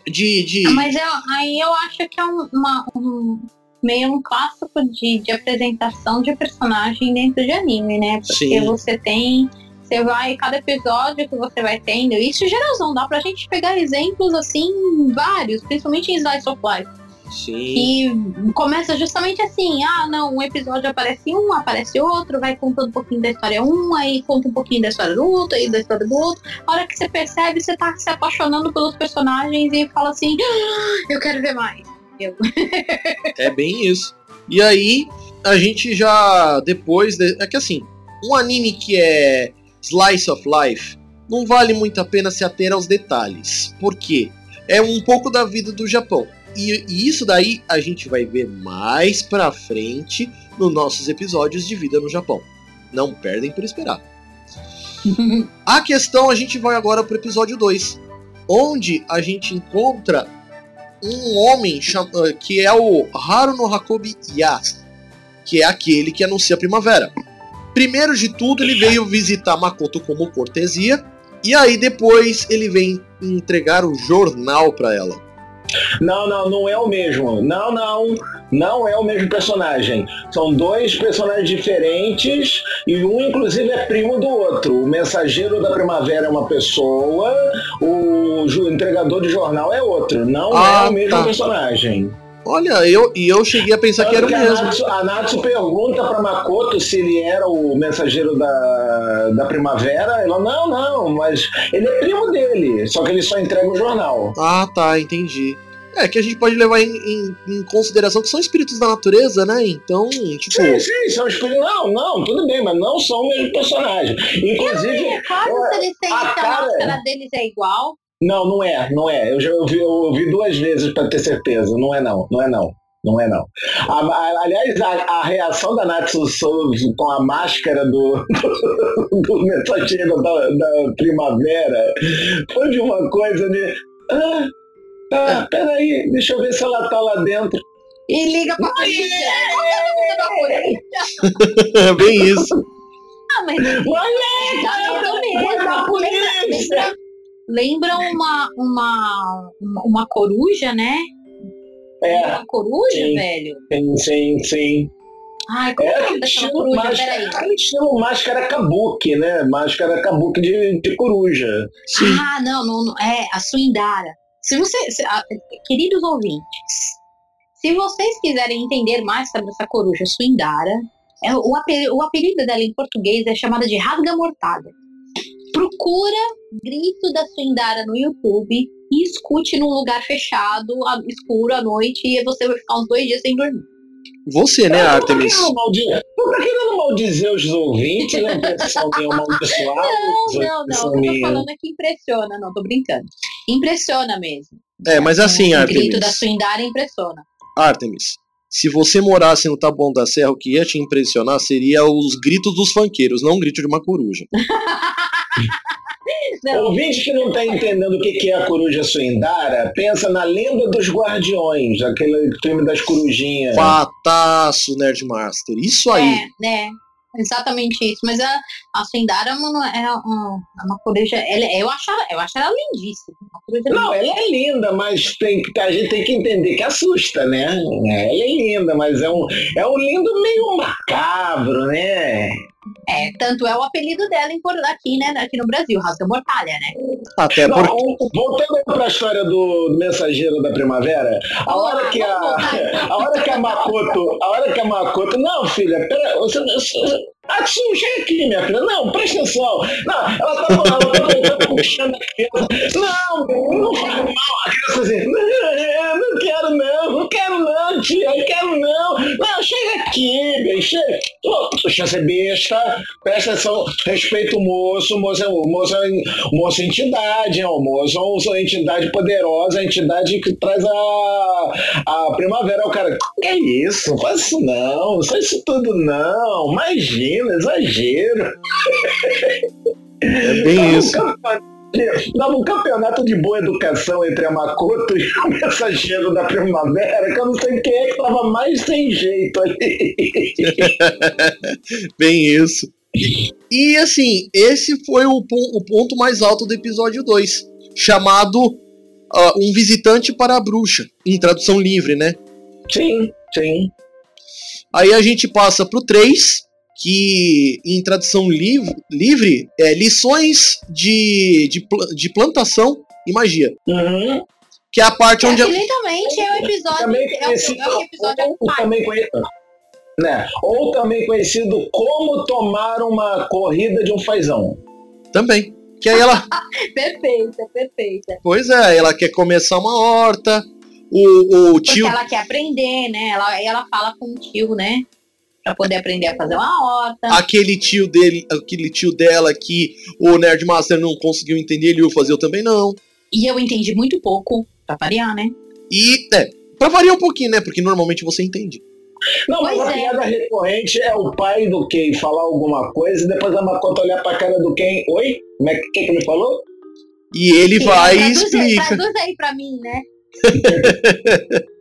de. de- Mas eu, aí eu acho que é um, uma- um- meio um clássico de, de apresentação de personagem dentro de anime, né? Porque Sim. você tem. Você vai, cada episódio que você vai tendo, isso geralzão, dá pra gente pegar exemplos assim, vários, principalmente em Slice of Life. Sim. que começa justamente assim, ah não, um episódio aparece um, aparece outro, vai contando um pouquinho da história um, aí conta um pouquinho da história do outro, aí da história do outro. A hora que você percebe, você tá se apaixonando pelos personagens e fala assim, "Ah, eu quero ver mais. É bem isso. E aí, a gente já depois. de- É que assim, um anime que é Slice of Life não vale muito a pena se ater aos detalhes. Por quê? É um pouco da vida do Japão. E, e isso daí a gente vai ver mais pra frente nos nossos episódios de vida no Japão. Não perdem por esperar. A questão a gente vai agora pro episódio 2, onde a gente encontra um homem eh, que é o Haru no Hakobi Ya, que é aquele que anuncia a primavera. Primeiro de tudo, ele veio visitar Makoto como cortesia, e aí depois ele vem entregar o jornal pra ela. Não, não, não é o mesmo. Não, não, não é o mesmo personagem. São dois personagens diferentes e um, inclusive, é primo do outro. O mensageiro da primavera é uma pessoa, o entregador de jornal é outro. Não Ah, é o mesmo tá. personagem. Olha, eu e eu cheguei a pensar que era o mesmo. A Natsu pergunta pra Makoto se ele era o mensageiro da, da primavera. Ela, não, não, mas ele é primo dele, só que ele só entrega o jornal. Ah, tá, entendi. É que a gente pode levar em, em- em consideração que são espíritos da natureza, né? Então, tipo. Sim, sim, são espíritos. Não, não, tudo bem, mas não são o mesmo personagem. Inclusive, É claro eu- se eles têm se a cara- máscara deles é igual. Não, não é, não é. Eu já ouvi, eu ouvi duas vezes pra ter certeza. Não é não, não é não. Não é não. A- a- aliás, a, a reação da Natsu com a máscara do, do mensageiro da, da primavera foi de uma coisa de. "Ah, Tá, peraí, deixa eu ver se ela tá lá dentro. E liga pra polícia. É Bem isso. Ah, mas Então mesmo. Lembra, lembra uma, uma, uma, uma coruja, né? É, Uma coruja, sim. velho? sim, sim, sim. Ai, como é É estilo coruja? máscara, Peraí. estilo máscara kabuki, né? Máscara kabuki de, de coruja. Sim. Ah, não, não, não, é a Suindara. Se você, se- ah, queridos ouvintes, se vocês quiserem entender mais sobre essa coruja Suindara, é, o, apelido, o apelido dela em português é chamada de rasga mortalha. Procura grito da Suindara no YouTube e escute num lugar fechado, escuro à noite, e você vai ficar uns dois dias sem dormir. Você, né, Artemis? querendo maldizer, não tô querendo maldizer os ouvintes, né? São meio amaldiçoados. Não, não, não. são O que eu tô falando é que impressiona, não, tô brincando. Impressiona mesmo. É, mas assim, o grito Artemis. da Suindara impressiona. Artemis, se você morasse no Taboão da Serra, o que ia te impressionar seria os gritos dos funkeiros, não o grito de uma coruja. Não, Ouvinte que não está entendendo o que é a coruja suindara, pensa na lenda dos guardiões, aquele filme das corujinhas. Fataço, Nerdmaster. Isso aí. É, né? Exatamente isso. Mas a, a Suindara mano, é uma, é uma coruja. Ela, eu, acho, ela- eu acho ela lindíssima. Não, ela é linda, mas tem, que- a gente tem que entender que assusta, né? Ela é linda, mas é um, é um lindo meio macabro, né? É, tanto é o apelido dela em, por- aqui, né? Aqui no Brasil, Rasga Mortalha, né? Até Não, porque. voltando para a história do, do mensageiro da primavera, a hora que a, a hora que a Makoto, a hora que a Makoto, não, filha, pera, você, você Atsu, chega aqui, minha filha. Não, presta atenção. Não, ela tá, ela tá, tá puxando a criança. Não, não faz mal. A criança assim, não, quero não, não quero não, tia, não quero não. Não, chega aqui, bem, chega. Deixa eu ser besta, presta atenção, respeita o moço, o moço é, o moço é, o moço é entidade, é, o moço é uma entidade poderosa, a entidade que traz a, a primavera. O cara, que é isso? Não faz isso não, não faz isso tudo não, imagina, exagero. É bem isso. Dava um campeonato de boa educação entre a Makoto e o mensageiro da primavera, que eu não sei quem é que tava mais sem jeito ali. Bem isso. E assim, esse foi o, o ponto mais alto do episódio 2, chamado ah, Um Visitante para a Bruxa, em tradução livre, né? Sim, sim. Aí a gente passa pro 3, que em tradução livre, livre é lições de, de, de plantação e magia. Uhum. Que é a parte onde. a- Excelentemente é o episódio. Também É o, conhecido, é o episódio ou, ou também conhecido, né? ou também conhecido como tomar uma corrida de um fazão. Também. Que aí ela. perfeita, perfeita. Pois é, ela quer começar uma horta. O, o Porque tio. ela quer aprender, né? Ela, ela fala com o tio, né? Pra poder aprender a fazer uma horta. Aquele tio dele, aquele tio dela que o Nerdmaster não conseguiu entender, ele ia fazer eu também não. E eu entendi muito pouco, pra variar, né? E, é, pra variar um pouquinho, né? Porque normalmente você entende. Não, mas Pois a é. piada recorrente é o pai do Ken falar alguma coisa e depois a Makoto olhar pra cara do Ken. Oi? Como é que, que, que ele falou? E ele vai e traduz, aí- explica. Traduz aí pra mim, né?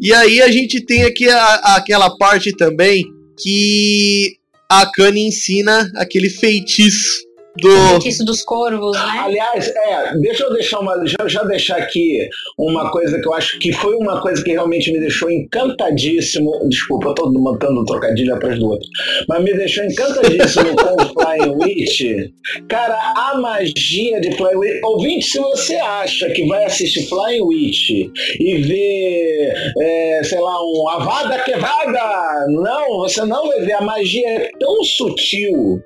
E aí a gente tem aqui a- aquela parte também que a Kanye ensina aquele feitiço do. Feitiço dos corvos, né? Aliás, é, deixa eu deixar uma, já, já deixar aqui uma coisa que eu acho que foi uma coisa que realmente me deixou encantadíssimo. Desculpa, eu tô montando um trocadilho atrás do outro. Mas me deixou encantadíssimo com o Flying Witch. Cara, a magia de Flying Witch. Ouvinte, se você acha que vai assistir Flying Witch e ver, é, sei lá, um Avada Quevada, não, você não vai ver. A magia é tão sutil.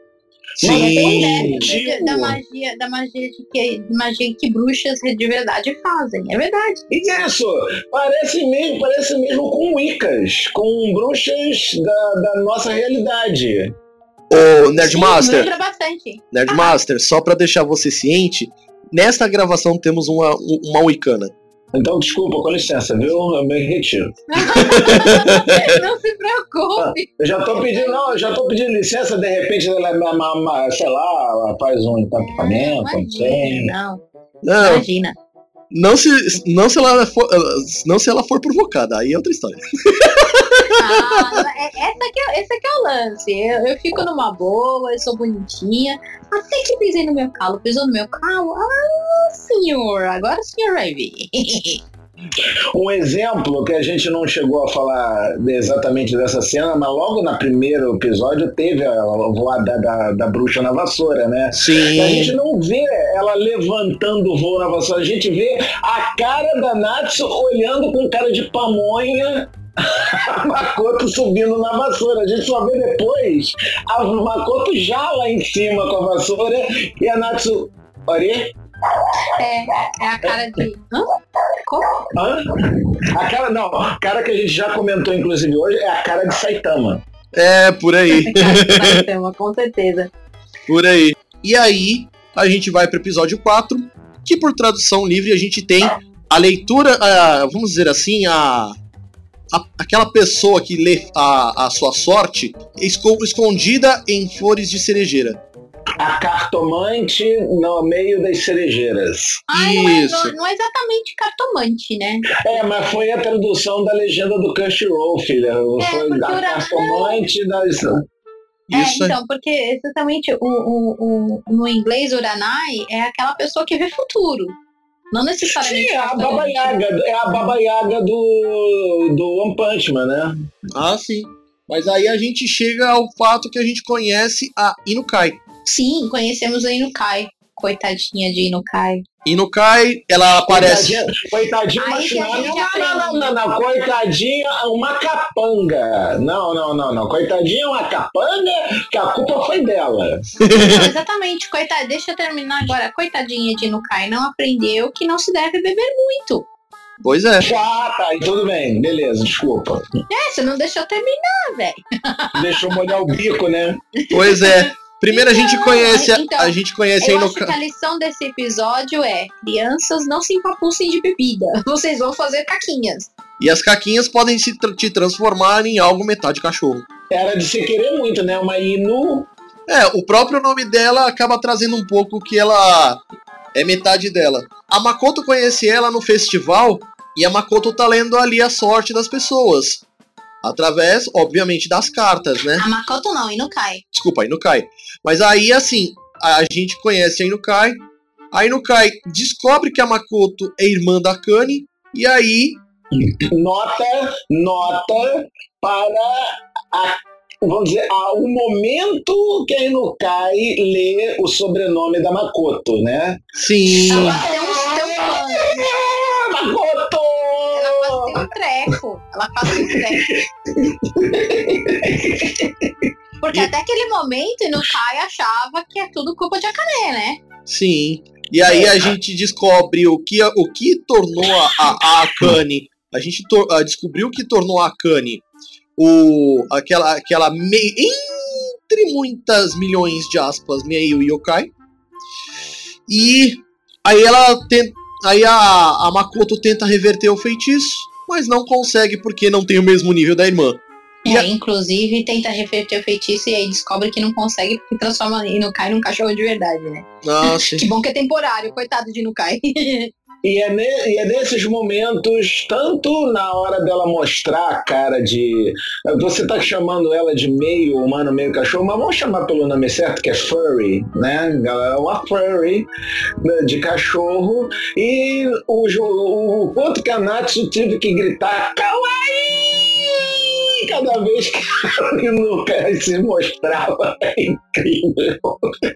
Sim. É, Sutil. da magia, da magia de que, magia que bruxas de verdade fazem. É verdade. Isso, parece mesmo, parece mesmo com Wiccas, com bruxas da, da nossa realidade. Ô, Sim, Nerdmaster, bastante. Nerdmaster, só pra deixar você ciente, nesta gravação temos uma, uma Wicana. Então, desculpa, com licença, viu? Eu me retiro. Não se preocupe. Eu já tô pedindo, não, eu já tô pedindo licença, de repente ma- sei lá, faz um encantamento, não sei. Não. Não, Imagina. Não se, não, se ela for, não se ela for provocada, aí é outra história. Ah, é- essa que é, esse aqui é o lance. Eu, eu fico numa boa, eu sou bonitinha. Até que pisei no meu calo. Pisou no meu calo? Ah, senhor, agora o senhor vai ver. Um exemplo que a gente não chegou a falar exatamente dessa cena, mas logo no primeiro episódio teve a voada da, da bruxa na vassoura, né? Sim. A gente não vê ela levantando o voo na vassoura, a gente vê a cara da Natsu olhando com cara de pamonha Makoto subindo na vassoura. A gente só vê depois a Makoto já lá em cima com a vassoura e a Natsu. Olha, É, é a cara de. Hã? Como? hã? A cara, não, a cara que a gente já comentou, inclusive, hoje é a cara de Saitama. É, por aí, É Saitama, com certeza. por aí. E aí, a gente vai pro episódio 4, que por tradução livre a gente tem a leitura, a- vamos dizer assim, a, a- aquela pessoa que lê a, a sua sorte esco- escondida em flores de cerejeira. A cartomante no meio das cerejeiras. Ai, não é, Isso. não, não é exatamente cartomante, né? É, mas foi a tradução da legenda do Crunchyroll, filha. Foi porque a o Ura- cartomante das. Isso é, é. então, porque exatamente o, o, o- no inglês Uranai é aquela pessoa que vê futuro. Não necessariamente. Sim, é a. Baba Yaga, é a Baba Yaga do, do One Punch Man, né? Ah, sim. Mas aí a gente chega ao fato que a gente conhece a Inukai. Sim, conhecemos a Inukai. Coitadinha de Inukai. Inukai, ela aparece. Coitadinha, coitadinha não, não, não, não, não, coitadinha uma capanga. Não, não, não, não. Coitadinha uma capanga, que a culpa foi dela. Não, exatamente, coitada. Deixa eu terminar agora. Coitadinha de Inukai não aprendeu que não se deve beber muito. Pois é. Ah, tá, e tudo bem, beleza, desculpa. É, você não deixou terminar, velho. Deixou molhar o bico, né? Pois é. Primeiro a gente Então, conhece, a- então, a gente conhece a Eu acho que a lição desse episódio é: crianças não se empapucem de bebida. Vocês vão fazer caquinhas. E as caquinhas podem se tra- te transformar em algo metade cachorro. Era de se querer muito, né? Uma Inu. É, o próprio nome dela acaba trazendo um pouco que ela é metade dela. A Makoto conhece ela no festival e a Makoto tá lendo ali a sorte das pessoas. Através, obviamente, das cartas, né? A Makoto não, Inukai. Desculpa, a Inukai. Mas aí, assim, a gente conhece a Inukai. A Inukai descobre que a Makoto é irmã da Kani. E aí, Nota, nota para a, vamos dizer, a- o momento que a Inukai lê o sobrenome da Makoto, né? sim. Ela um, tem um. Ah, Makoto! Ela tem um treco. Ela tem um treco. Porque E- até aquele momento, Inukai achava que é tudo culpa de Akane, né? Sim. E aí a gente descobre o que, o que tornou a, a, a Akane. A gente tor- ah, descobriu o que tornou a Akane o, aquela, aquela mei- entre muitas milhões de aspas, meio yokai. E aí ela tenta. Aí a, a Makoto tenta reverter o feitiço, mas não consegue porque não tem o mesmo nível da irmã. E É, a- inclusive tenta reverter o feitiço e aí descobre que não consegue porque transforma Inukai num cachorro de verdade, né? Ah, sim. Que bom que é temporário, coitado de Inukai. E é, ne- e é nesses momentos, tanto na hora dela mostrar a cara de. Você tá chamando ela de meio humano, meio cachorro, mas vamos chamar pelo nome certo, que é furry, né? Ela é uma furry né, de cachorro. E o, jo- o, o quanto que a Natsu teve que gritar Kawaii! Cada vez que no cara se mostrava, é incrível.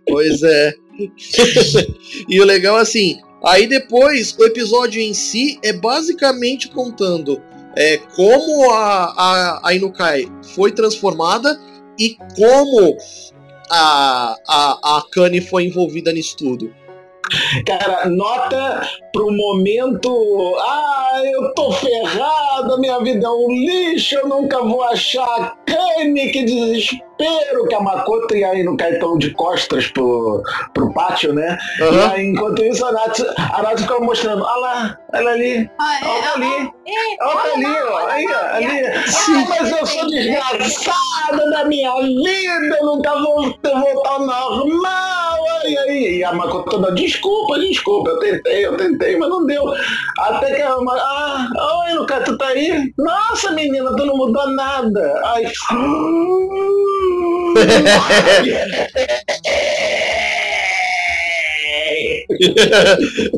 Pois é. e o legal assim, aí depois o episódio em si é basicamente contando é, como a, a, a Inukai foi transformada e como a, a, a Kani foi envolvida nisso tudo. Cara, nota pro momento. Ah, eu tô ferrado, minha vida é um lixo, eu nunca vou achar cane, que desespero. Que a Makoto e aí no estão de costas pro, pro pátio, né? E Aham. aí, enquanto isso, a Natsu, a ficava mostrando: olha lá, olha ali, Ah, é, olha ali. é, Olha olha ali, ó, olha aí, ó, ali. Ah, mas eu sou desgraçada da minha vida, eu nunca vou voltar ao normal, e aí? E a Makoto toda, desculpa, desculpa, eu tentei, eu tentei, mas não deu. Até que a Ma- ah, oi, Lucas, tu tá aí? Nossa, menina, tu não mudou nada. Ai.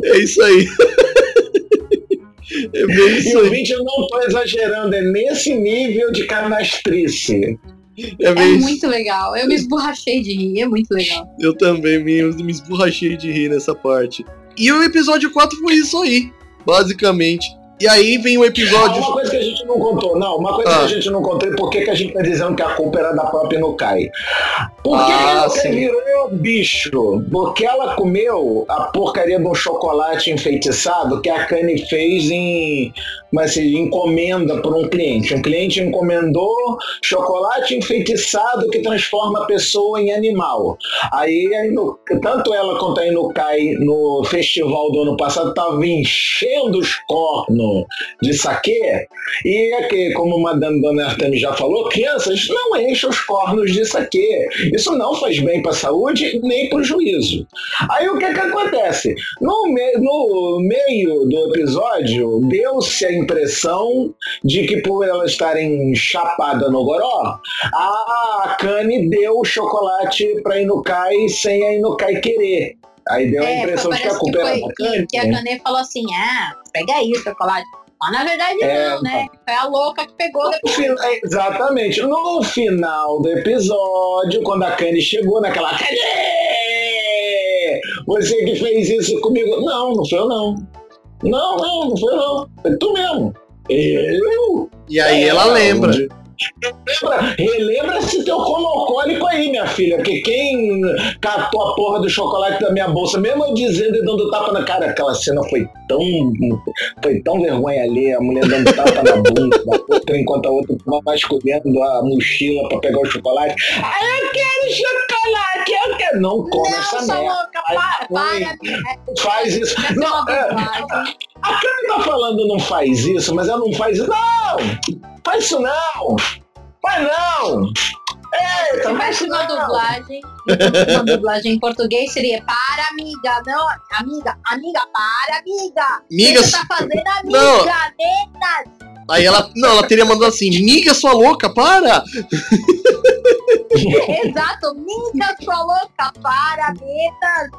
É isso aí. É bem E isso o aí. vídeo eu não tô exagerando, é nesse nível de canastrice. É É muito legal. Eu me esborrachei de rir, é muito legal. Eu também me, me esborrachei de rir nessa parte. E o episódio 4 foi isso aí, basicamente. E aí vem o Ah, episódio. uma coisa que a gente não contou, não, uma coisa Ah. que a gente não contou é por que, que a gente tá dizendo que a culpa era da própria Inukai. Por que, Ah, que virou bicho? Porque ela comeu a porcaria de um chocolate enfeitiçado que a Kanye fez em mas assim, encomenda por um cliente. Um cliente encomendou chocolate enfeitiçado que transforma a pessoa em animal. Aí tanto ela quanto a Inukai no festival do ano passado estavam enchendo os cornos de saquê. E aqui, como Madame Dona Artemi já falou, crianças não enchem os cornos de saquê. Isso não faz bem para a saúde nem para o juízo. Aí o que, que acontece? No, me- no meio do episódio, deu-se a impressão de que por ela estarem chapada no goró, a Kanye deu o chocolate para Inukai sem a Inukai querer. Aí deu a É, impressão de que a parece que, culpa era foi, da que, a Kanê falou assim: ah, pega aí o chocolate. Mas na verdade É, não, né? Foi a louca que pegou No depois. fin- é, Exatamente. No final do episódio, quando a Kanye chegou naquela. Kanye! Você que fez isso comigo. Não, não foi eu não. Não, não, não foi eu não. Foi tu mesmo. Eu? E aí ela É, lembra. onde- Relembra, relembra esse teu comocólico aí, minha filha, porque quem catou a porra do chocolate da minha bolsa, mesmo eu dizendo e dando tapa na cara, aquela cena foi tão foi tão vergonha ali, a mulher dando tapa na bunda da outra, enquanto a outra tava vasculhando a mochila pra pegar o chocolate. Ah, eu quero chocolate, eu quero. Não come Não, essa merda. louca, para, para. Faz isso. É Não, é, a Cami tá falando não faz isso, mas ela não faz isso. Não! Faz isso não! Faz não! Eita, isso uma dublagem, uma dublagem em português seria para amiga, não, amiga, amiga, para amiga. O que Miga, você tá fazendo, amiga? Não. Neta? Aí ela, não, ela teria mandado assim, miga sua louca, para! Exato, amiga, sua louca, para, neta.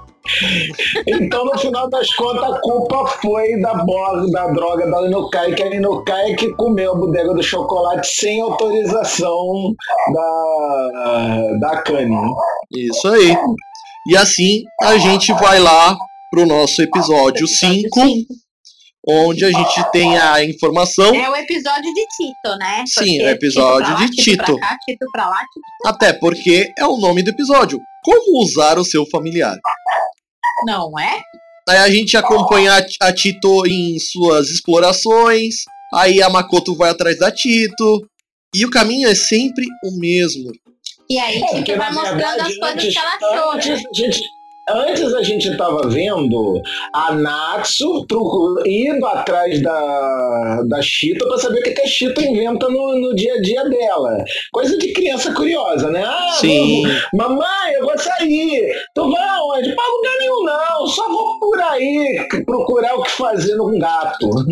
Então, no final das contas, a culpa foi da, bo- da droga da Inukai, que a Inukai é que comeu a bodega do chocolate sem autorização da, da Kanye. Isso aí. E assim a gente vai lá pro nosso episódio 5, onde a gente tem a informação, É o episódio de Tito, né? Sim, Porque é o episódio Tito pra lá, de Tito. Pra cá, Tito pra lá, Tito. até porque é o nome do episódio. Como usar o seu familiar? Não é? Aí a gente acompanha a- Tito em suas explorações, aí a Makoto vai atrás da Tito, e o caminho é sempre o mesmo. E aí, É, Tito porque, vai na mostrando as coisas que ela achou, antes, a gente, antes a gente tava vendo a Natsu indo atrás da, da Chita pra saber o que, que a Chita inventa no, no dia a dia dela. Coisa de criança curiosa, né? Ah, Sim, vamos- mamãe, eu vou sair. Tu vai aonde? Pra lugar nenhum, não. Só vou por aí procurar o que fazer num gato. por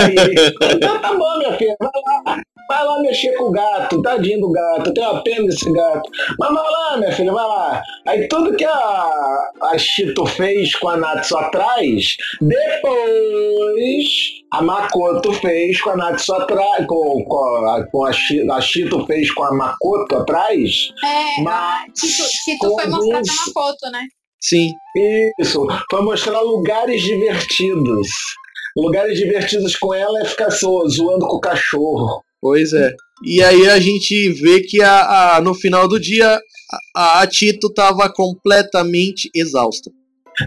aí. então tá bom, minha filha. Vai lá. Vai lá mexer com o gato, tadinho do gato, tem uma pena desse gato. Mas vai lá, minha filha, vai lá. Aí tudo que a, a Chito fez com a Natsu atrás, depois a Makoto fez com a Natsu atrás, com, com, a, com a, Chi- a Chito fez com a Makoto atrás. É, Mas a Tito, Tito foi mostrar uns- uma foto, né? sim. Isso, foi mostrar lugares divertidos. Lugares divertidos com ela é ficar zo- zoando com o cachorro. Pois é. E aí a gente vê que a, a- no final do dia a, a Tito tava completamente exausta.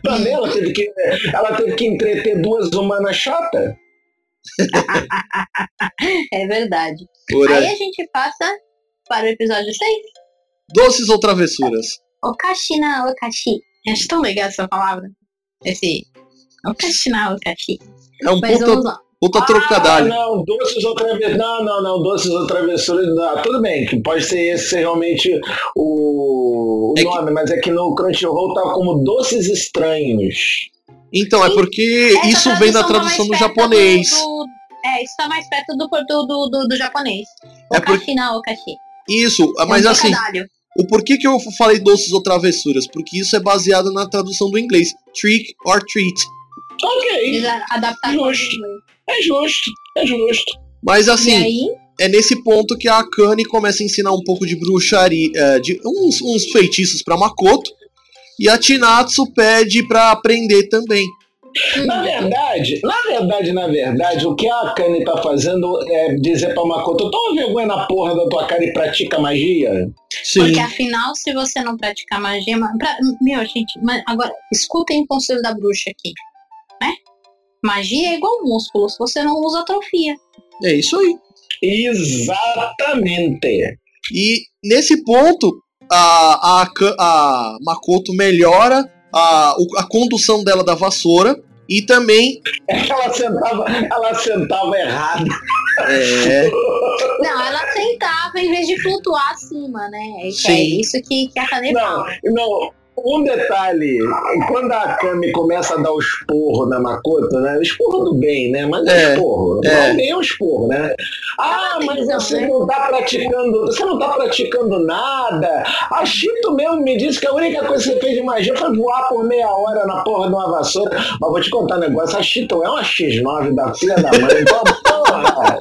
Também ela teve que, ela teve que entreter duas humanas chatas. É verdade. Por Aí aí. a gente passa para o episódio 6. Doces ou travessuras? Okashi na Okashi. Acho tão legal essa palavra. Esse. Okashi na Okashi. É um Mas puta, vamos lá. Puta Ah, trocadalho. não, doces ou travessuras. Não, não, não, doces ou travessuras. Não, tudo bem, que pode ser esse ser realmente o, o É que- nome, mas é que no Crunchyroll tá como doces estranhos. Então, é porque Essa isso vem da tá tradução do japonês. do- do- é, isso tá mais perto do, do, do, do, do japonês. É O por- kashi não, o kashi. Isso, É um mas assim, trocadalho. o porquê que eu falei doces ou travessuras? Porque isso é baseado na tradução do inglês. Trick or treat. Ok, Eles a- adaptaram ao Justo. É justo, é justo. Mas assim, é nesse ponto que a Akane começa a ensinar um pouco de bruxaria, é, de uns, uns feitiços pra Makoto. E a Tinatsu pede pra aprender também. Na verdade, na verdade, na verdade, o que a Akane tá fazendo é dizer pra Makoto, toma vergonha na porra da tua cara e pratica magia. Sim. porque afinal, se você não praticar magia. ma- pra- meu, gente, agora, escutem o conselho da bruxa aqui. Magia é igual músculo. Se você não usa, atrofia. É isso aí. Exatamente. E nesse ponto, a, a, a Makoto melhora a, a condução dela da vassoura. E também. É que ela sentava, ela sentava errado. É, Não, ela sentava em vez de flutuar acima, né? É, é Sim. isso que, que a Não, não. Um detalhe, quando a Kami começa a dar o esporro na Makoto, né? O esporro do bem, né? Mas é, É, esporro. é. Não bem é um esporro, né? Ah, mas você não tá praticando, você não tá praticando nada. A Chito mesmo me disse que a única coisa que você fez de magia foi voar por meia hora na porra de uma vassoura. Mas vou te contar um negócio, a Chito é uma X9 da filha da mãe. Então, porra,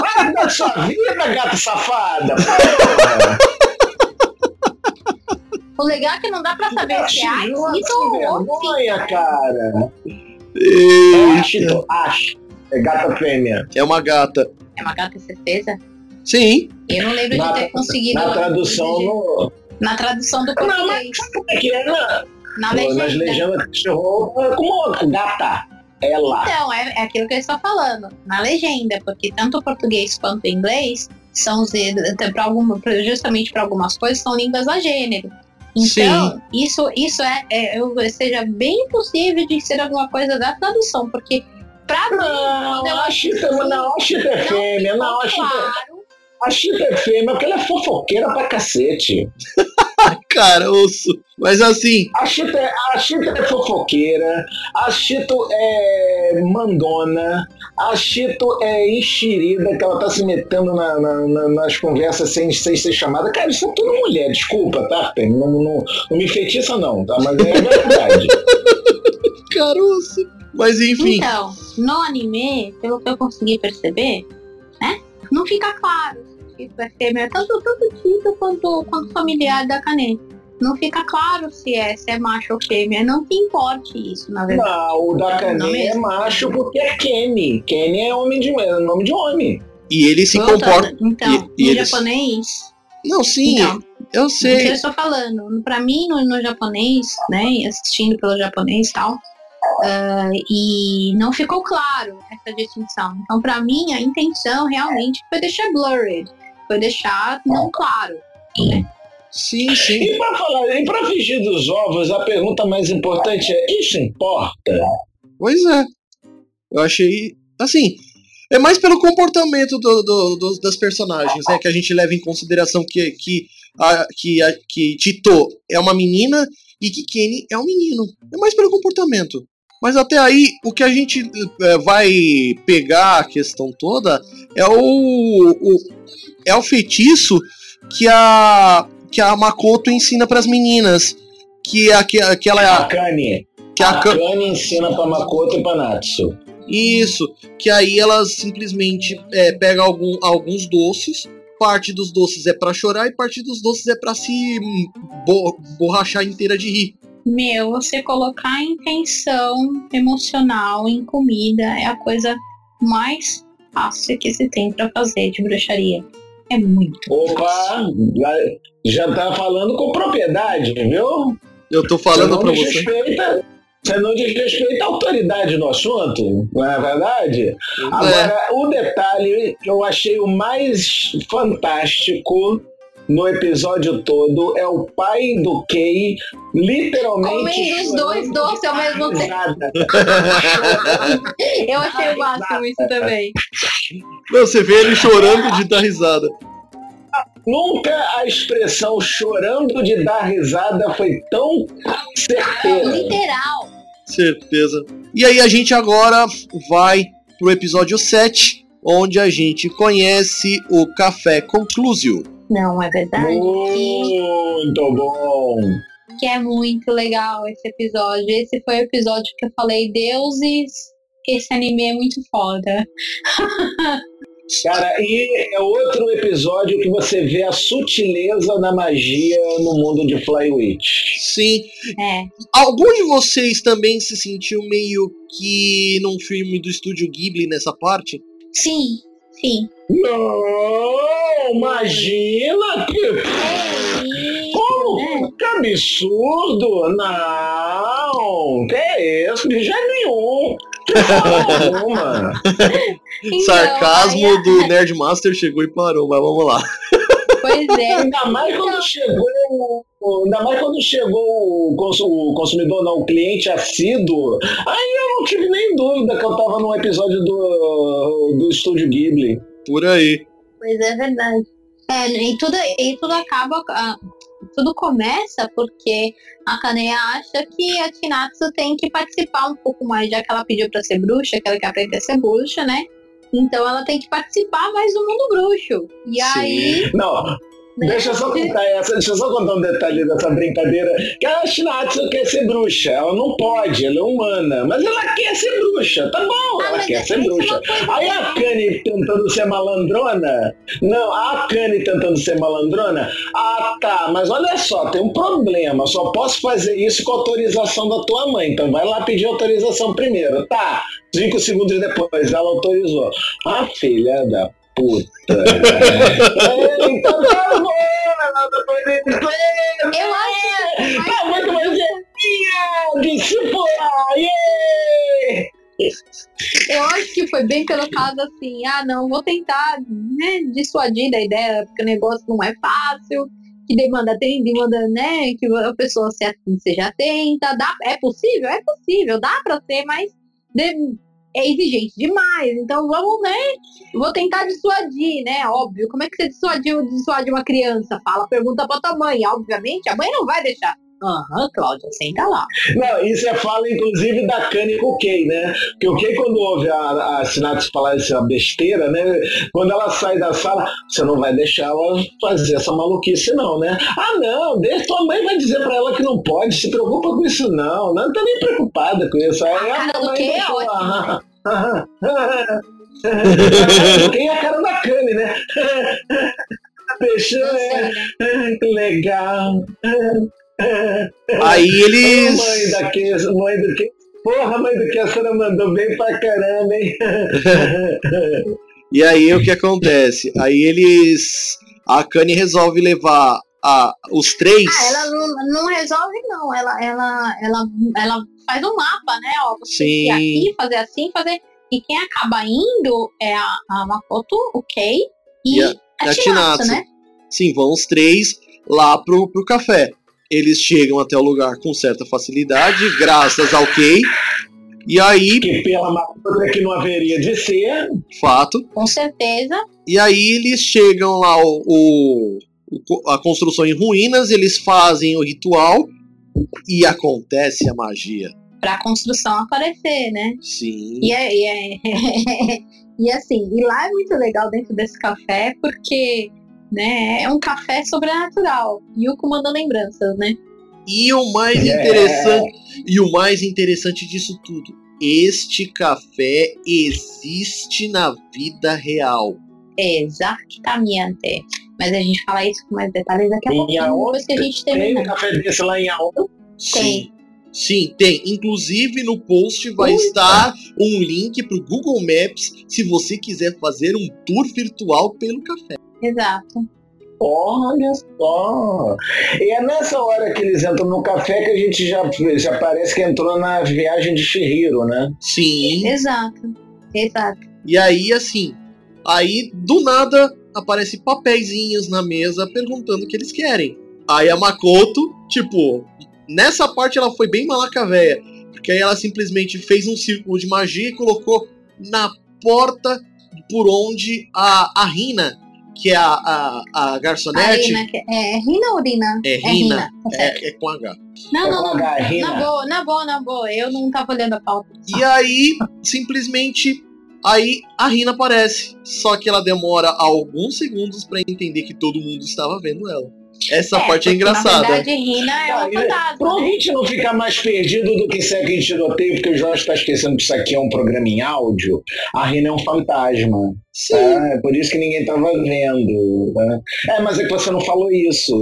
vai da sua vida, gata safada. Porra. O legal é que não dá pra saber se é X9 Akito sem ou vergonha, cara. É acho. É gata fêmea. é uma gata. É uma gata, certeza? Sim, Eu não lembro Na- de ter conseguido. Na tradução no. Na tradução do Não, mas português. como é que é? Na, Na Pô, nas legenda. legendas que chegou é como gata. Ela. Então, é, é aquilo que eu estou falando. Na legenda, porque tanto o português quanto o inglês são pra alguma, pra- justamente para algumas coisas são línguas a gênero. Então, isso, isso é, é eu- seja bem possível de ser alguma coisa da tradução, porque pra mim, Não, a Chita, não, a Chita é fêmea, não, a Chita, claro. a Chita é fêmea, porque ela é fofoqueira pra cacete. cara, osso. Mas assim, A Chita, é- a Chita é fofoqueira, a Chito é mandona, a Chito é enxerida, que ela tá se metendo na- na- na- nas conversas sem, sem ser chamada. Cara, isso é tudo mulher, desculpa, tá? Não, não, não me feitiça não, tá? Mas é verdade. cara, osso. Mas enfim, Então, no anime, pelo que eu consegui perceber, né? Não fica claro isso é fêmea, tanto, tanto Tito quanto, quanto familiar da Kane. Não fica claro se é, se é macho ou fêmea. Não que importe isso, na verdade. Não, o da Kanen é mesmo. macho porque é Kenny. Kenny é homem de é nome de homem. e ele se Voltando, comporta. Então, e- e no eles- japonês, Não, sim, então, eu que sei. eu estou falando, pra mim, no, no japonês, né, assistindo pelo japonês e tal, ah, e não ficou claro essa distinção. Então, pra mim, a intenção realmente foi deixar blurred, foi deixar não claro. Sim, sim. E pra falar, e pra fingir dos ovos, a pergunta mais importante é: isso importa? Pois é. Eu achei. Assim. É mais pelo comportamento do- do- do- das personagens, né? Que a gente leva em consideração que, que, a, que, a, que Tito é uma menina e que Kenny é um menino. É mais pelo comportamento. Mas até aí, o que a gente é, vai pegar a questão toda é o, o- é o feitiço que a que a Makoto ensina para as meninas, que é que, que ela é A a, Kanye. que a A Kanye ensina pra Makoto e pra Natsu. Isso, que aí elas simplesmente é, pegam algum- alguns doces, parte dos doces é pra chorar e parte dos doces é pra se bo- borrachar inteira de rir. Meu, você colocar a intenção emocional em comida é a coisa mais fácil que se tem pra fazer de bruxaria. É muito. Opa, já, já tá falando com propriedade, viu? Eu tô falando não pra você. Você não desrespeita a autoridade no assunto, não é verdade? É, Agora, o detalhe que eu achei o mais fantástico no episódio todo é o pai do Kay literalmente Comendo os dois chorando doces ao mesmo tempo. Eu achei o máximo isso também. Não, você vê ele chorando de dar risada. Nunca a expressão chorando de dar risada foi tão certeira. Literal. Certeza. E aí a gente agora vai pro episódio 7, onde a gente conhece o Café Conclusio. Não, é verdade. Muito bom. Que é muito legal esse episódio. Esse foi o episódio que eu falei, deuses, esse anime é muito foda. Cara, e é outro episódio que você vê a sutileza da magia no mundo de Flywitch. Sim. É. Algum de vocês também se sentiu meio que num filme do estúdio Ghibli nessa parte? Sim, sim. Não, imagina que, É como, né? que absurdo! Não, que é isso, de jeito nenhum. Alguma. Então, Sarcasmo aí, do Nerdmaster chegou e parou, mas vamos lá. Pois é. Ainda mais quando chegou, o- ainda mais quando chegou o, o consumidor, não, o cliente assíduo. Aí eu não tive nem dúvida que eu tava num episódio do, do Estúdio Ghibli. Por aí. Pois é verdade. É, e tudo, e tudo acaba. ah, tudo começa porque a Kaneya acha que a Chinatsu tem que participar um pouco mais, já que ela pediu pra ser bruxa, que ela quer aprender a ser bruxa, né? Então ela tem que participar mais do mundo bruxo. E Sim. aí. Não, deixa eu só contar essa, deixa eu só contar um detalhe dessa brincadeira. Que a Shinatsu quer ser bruxa. Ela não pode, ela é humana. Mas ela quer ser bruxa. Tá bom, Ah, ela quer ser é uma bruxa. Aí a Kanye tentando ser malandrona. Não, a Kanye tentando ser malandrona. Ah, tá, mas olha só, tem um problema. Só posso fazer isso com autorização da tua mãe. Então vai lá pedir autorização primeiro. Tá, cinco segundos depois ela autorizou. Ah, filha da puta. é, Eu acho. Tá muito mais! Eu acho que foi bem pelo caso assim, ah não, vou tentar né, dissuadir da ideia, porque o negócio não é fácil, que demanda tem, demanda, né, que a pessoa se, seja atenta, dá, é possível? É possível, dá pra ser, mas de- é exigente demais, então vamos, né, vou tentar dissuadir, né, óbvio, como é que você dissuadiu, dissuade uma criança? Fala, pergunta pra tua mãe, obviamente, a mãe não vai deixar. Aham, Cláudia, senta lá. Não, isso é fala, inclusive, da Kanye com o Kay, né? Porque o Kay, quando ouve a, a Sinatra falar essa besteira, né? Quando ela sai da sala, você não vai deixar ela fazer essa maluquice, não, né? Ah, não, deixa, tua mãe vai dizer pra ela que não pode, se preocupa com isso, não. Não tá nem preocupada com isso. Aí A cara do Kay é ótima. Quem é a cara da Kanye, né? Sei, é, né? que legal. Aí eles. Mãe da que, mãe. Porra, mãe do que a senhora mandou bem pra caramba, hein? E aí o que acontece? Aí eles. A Kanye resolve levar a, os três. Ah, ela não, não resolve, não. Ela, ela, ela, ela faz um mapa, né? Ó, você Sim. aqui, fazer assim, fazer. E quem acaba indo é a, a Makoto, o Kei e, E a- a, a Chinatsu, Chinatsu. né? Sim, vão os três lá pro, pro café. Eles chegam até o lugar com certa facilidade, graças ao Kay. E aí, Que pela maconha que não haveria de ser. fato. Com certeza. E aí eles chegam lá, o, o- o- a construção em ruínas, eles fazem o ritual e acontece a magia. Pra construção aparecer, né? Sim. E, é, e, é- e assim, e lá é muito legal dentro desse café, porque né, é um café sobrenatural. Yuko manda lembranças, né? E o mais É. interessante, e o mais interessante disso tudo, este café existe na vida real. Exatamente. Mas a gente fala isso com mais detalhes daqui a Em pouquinho, depois que a gente Tem um café desse lá em Aon. Sim. Sim, tem. Inclusive no post vai estar um link pro Google Maps se você quiser fazer um tour virtual pelo café. Exato. Olha só. E é nessa hora que eles entram no café que a gente já, já parece que entrou na viagem de Shihiro, né? Sim. Exato. Exato. E aí, assim, aí do nada aparece papeizinhos na mesa perguntando o que eles querem. Aí a Makoto, tipo, nessa parte ela foi bem malaca véia, porque aí ela simplesmente fez um círculo de magia e colocou na porta por onde a, a Rina, que é a, a, a A garçonete, Rina, que- é Rina ou Rina? é Rina, tá certo. é, é com H. Não, não, não. H, Na Rina. boa, na boa, na boa. Eu não tava olhando a pauta. E aí, simplesmente, aí a Rina aparece. Só que ela demora alguns segundos pra entender que todo mundo estava vendo ela. Essa parte é engraçada. Na verdade, Rina é uma fantasma. Pra gente não ficar mais perdido do que segue em tiroteio, porque o Jorge tá esquecendo que isso aqui é um programa em áudio, a Rina é um fantasma. Sim, Tá? É por isso que ninguém tava vendo. tá? É, mas é que você não falou isso.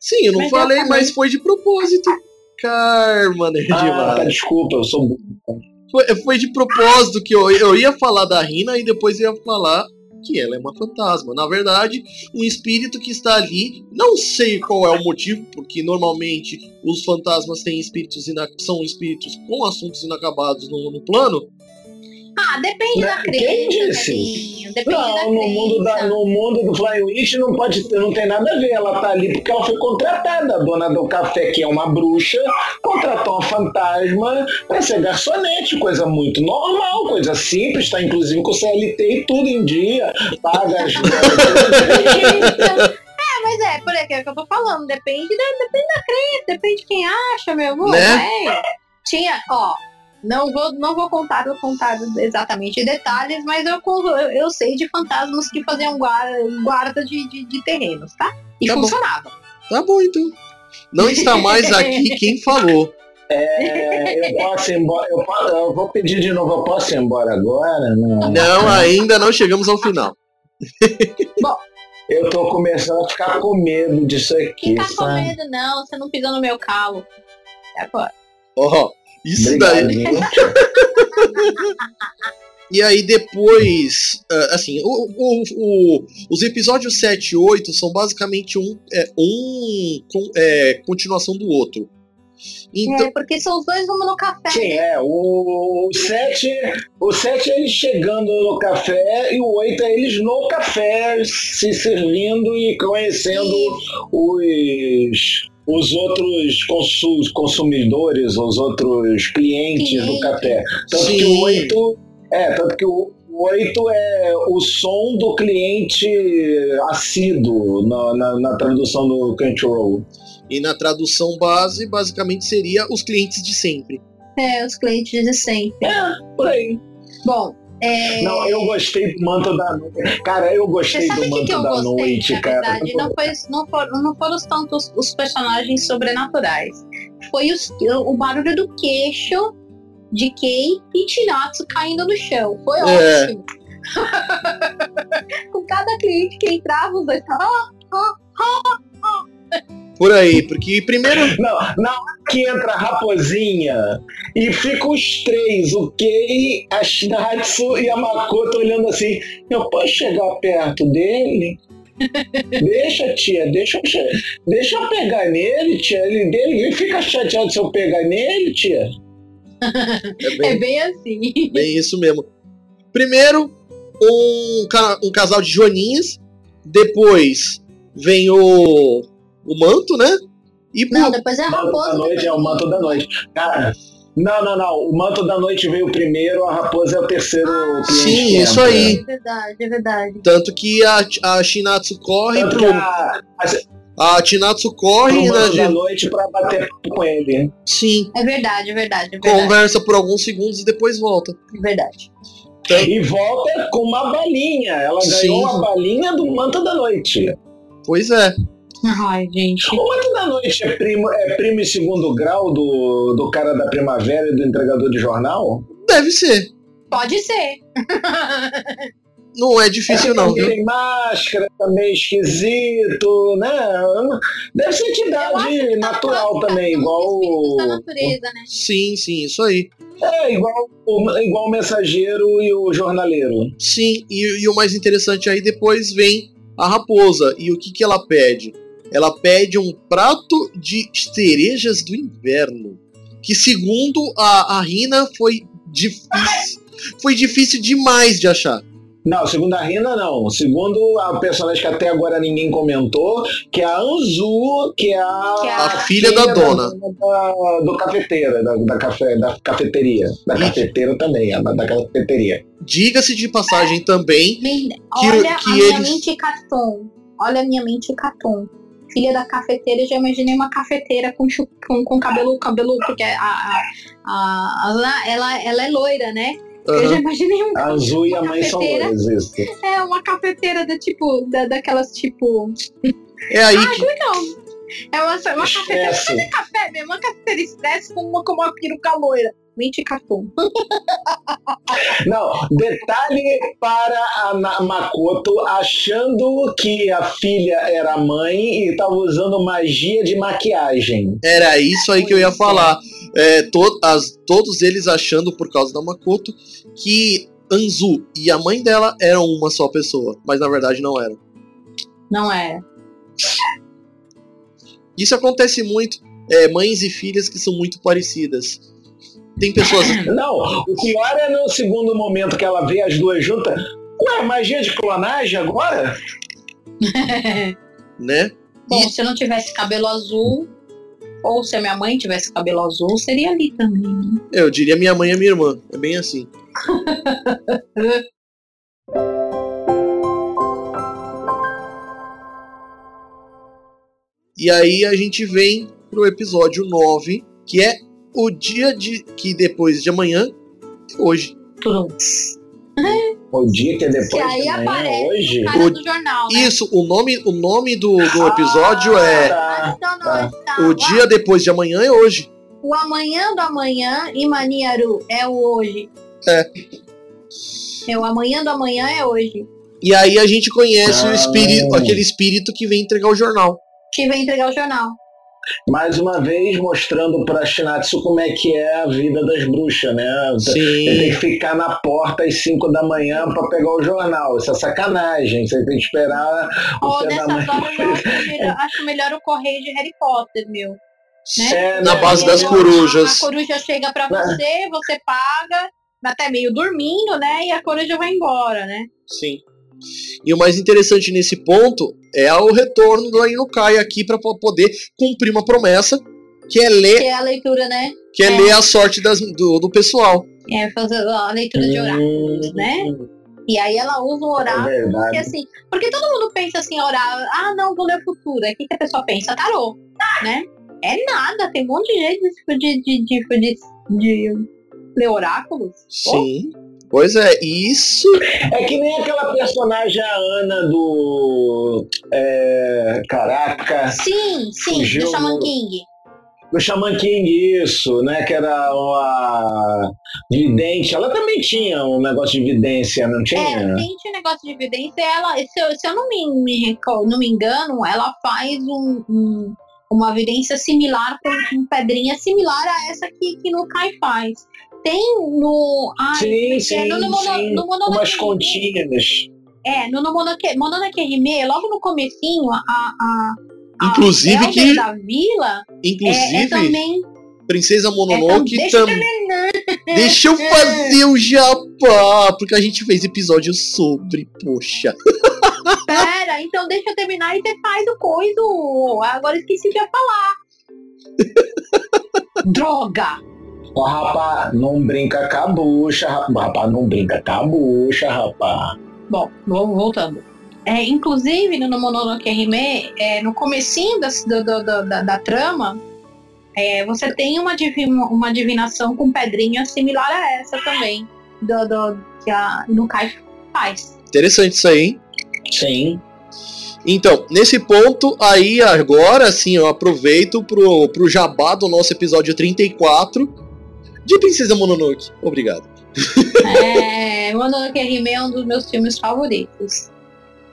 sim, eu não Mas eu falei, falei. mas foi de propósito. Karma, né, Ah, tá, desculpa, eu sou. Foi, foi de propósito que eu, eu ia falar da Rina e depois ia falar que ela é uma fantasma. Na verdade, um espírito que está ali, não sei qual é o motivo, porque normalmente os fantasmas têm espíritos são espíritos com assuntos inacabados no, no plano. Ah, depende da Quem crença, disse? Carlinho. Depende da Não, no mundo, da, no mundo do Flying Witch não, pode, ter- não tem nada a ver. Ela tá ali porque ela foi contratada. A dona do café, que é uma bruxa, contratou uma fantasma para ser garçonete. Coisa muito normal, coisa simples. Tá inclusive com o CLT e tudo em dia. Paga as É, mas é, por aqui é o que eu tô falando. Depende da, depende da crença, depende de quem acha, meu amor. Né? É. Tinha, ó. Não vou, não vou contar, vou contar exatamente detalhes, mas eu, eu, sei de fantasmas que faziam guarda, guarda de, de, de terrenos, tá? E Tá bom. funcionava. Tá bom, então. Não está mais aqui quem falou. É, eu posso ir embora. Eu, eu vou pedir de novo. Eu posso ir embora agora? Não. Não, ainda não chegamos ao final. Eu tô começando a ficar com medo disso aqui, Não tá com medo, não. Você não pisou no meu calo. É agora. Ó, isso Obrigado, daí. E aí depois, ah, assim, o, o- o- os episódios 7 e 8 são basicamente um, é, um com- é, continuação do outro. Então, É, porque são os dois no café. Sim, é. O 7 o sete é eles chegando no café e o 8 é eles no café se servindo e conhecendo os, os outros consu- consumidores, os outros clientes do Cliente. café. Tanto Sim. que o 8 é, tanto que o o 8 é o som do cliente assíduo na, na, na tradução do Crunchyroll. e na tradução base, basicamente seria os clientes de sempre. É, os clientes de sempre. É, por aí. Bom, é, Não, eu gostei do manto da noite. Cara, eu gostei do que, manto que eu da gostei, noite, na cara. verdade? Não, foi, não, foram, não foram tantos os personagens sobrenaturais. Foi os- o barulho do queixo de Kei e Chinatsu caindo no chão. Foi É. ótimo. Com cada cliente que entrava, os dois "Ah, Por aí, porque primeiro. Não, na hora que entra a raposinha e fica os três, o Kei, a Shinatsu e a Makoto olhando assim, eu posso chegar perto dele? deixa, tia, deixa eu, che- deixa eu pegar nele, tia. Ele, ele fica chateado se eu pegar nele, tia. É É bem, bem assim. bem isso mesmo. Primeiro, um, um casal de joaninhas. Depois vem o, o manto, né? E por- Não, depois é a raposa. da noite é o manto da noite. Cara, não, não, não. O manto da noite veio primeiro, a raposa é o terceiro cliente. Sim, isso aí. É verdade, é verdade. Tanto que a, a Shinatsu corre Tanto pro. que a, A Chinatsu pro corre, né, da gente? noite pra bater com ele. Sim. É verdade, é verdade, é verdade. Conversa por alguns segundos e depois volta. É verdade. E volta com uma balinha. Ela Sim. ganhou uma balinha do manto da noite. Pois é. Ai, gente. O manto da noite é primo, é primo e segundo grau do, do cara da primavera e do entregador de jornal? Deve ser. Pode ser. Não é difícil, não, Ele viu? Tem máscara, também esquisito, né? Deve ser entidade tá natural classificado também, igual. da natureza, né? Sim, sim, isso aí. É, igual, o- igual o mensageiro e o jornaleiro. Sim, e, e o mais interessante aí depois vem a raposa. E o que, que ela pede? Ela pede um prato de cerejas do inverno. Que segundo a, a Rina foi difícil. Foi difícil demais de achar. Não, segundo a Rina, não. Segundo a personagem que até agora ninguém comentou, que é a Anzu, que é a, Que é A filha da dona. da- do cafeteira, da, da, café, da cafeteria. Da cafeteira também, a da, da cafeteria. Diga-se de passagem também, Men- Que- Olha que a minha eles- mente catom. Olha a minha mente catom. Filha da cafeteira, já imaginei uma cafeteira com, com, com cabelo, cabelo, porque a, a, a, a- ela, ela é loira, né? Eu já imaginei um, A Anzu e a mãe são loiras, isso. É, uma cafeteira da tipo, da, daquelas tipo. é aí que. Não. É uma, uma cafeteira. É café mesmo, uma cafeteira express com uma, com uma peruca loira. Mente catom. Não, detalhe para a Makoto achando que a filha era a mãe e estava usando magia de maquiagem. Era isso aí que eu ia falar. É, to- as- todos eles achando, por causa da Makoto, que Anzu e a mãe dela eram uma só pessoa, mas na verdade não eram. Não é. Isso acontece muito. é, mães e filhas que são muito parecidas. Tem pessoas. Não, o pior é no segundo momento que ela vê as duas juntas. Ué, magia de clonagem agora? né? Bom, se eu não tivesse cabelo azul, ou se a minha mãe tivesse cabelo azul, seria ali também. né? Eu diria minha mãe e minha irmã. É bem assim. E aí a gente vem pro episódio 9, que é o dia de que depois de amanhã, hoje. Tudo. O dia que é depois Que aí de amanhã, aparece hoje? Cara O- do jornal, né? Isso, o nome, o nome do, do episódio é Ah, não, tá. tá. O dia depois de amanhã é hoje. O amanhã do amanhã e Maniaru é o hoje. É. É o amanhã do amanhã é hoje. E aí a gente conhece o Ah. espírito, aquele espírito que vem entregar o jornal. Que vem entregar o jornal. Mais uma vez mostrando pra Shinatsu como é que é a vida das bruxas, né? Ele tem Sim. que ficar na porta às 5 da manhã pra pegar o jornal. Isso é sacanagem. Você tem que esperar o nessas mãe. horas eu acho melhor, acho melhor o correio de Harry Potter, meu. Né? É, Na né? base das A- corujas. A coruja chega pra você, você paga, até meio dormindo, né? E a coruja vai embora, né? Sim. E o mais interessante nesse ponto é o retorno do Inukai aqui para poder cumprir uma promessa, que é ler, Que é a leitura, né? que é É. ler a sorte das- do, do pessoal. É fazer a leitura de oráculos, né? E aí ela usa o É oráculo. Porque verdade. assim, porque todo mundo pensa assim, orar, ah, não, vou ler o futuro. Aí o que, que a pessoa pensa? Tarô, né? É nada, tem um monte de jeito de, de, de, de, de, de ler oráculos. Sim. Pois é, isso. É que nem aquela personagem, a Ana do. é, caraca. Sim, sim, do Shaman no- King. Do Shaman King, isso, né? Que era uma vidente. Ela também tinha um negócio de vidência, não É, tinha? tem esse negócio de evidência, ela, se eu, se eu não, me, me não me engano, ela faz um, um- uma evidência similar com, com pedrinha similar a essa que, que no Kai faz. Tem no. Ai, sim, é, sim, no, no, Mono- sim. no Umas continhas. É, no, no Mononoke, logo no comecinho, a, a, a Inclusive Elder que- da vila é, é Inclusive, também. Princesa É, Mononoke deixa eu também. Deixa eu fazer o jabá, porque a gente fez episódio sobre, poxa. Pera, então deixa eu terminar e você faz o coiso. Agora esqueci de falar. Droga! Ó, rapaz, não brinca com a bucha, rapaz. Rapaz, não brinca com a bucha, rapaz. Bom, vou- voltando. É, inclusive, no Mononoke Hime, é, no comecinho das- do- do- do- da, da trama, é, você tem uma, divi- uma divinação com pedrinha similar a essa também, do, do- que a Nukai faz. Interessante isso aí, hein? Sim. Então, nesse ponto, aí agora sim eu aproveito pro, pro jabá do nosso episódio 34 de Princesa Mononoke. Obrigado. É, Mononoke Hime é um dos meus filmes favoritos.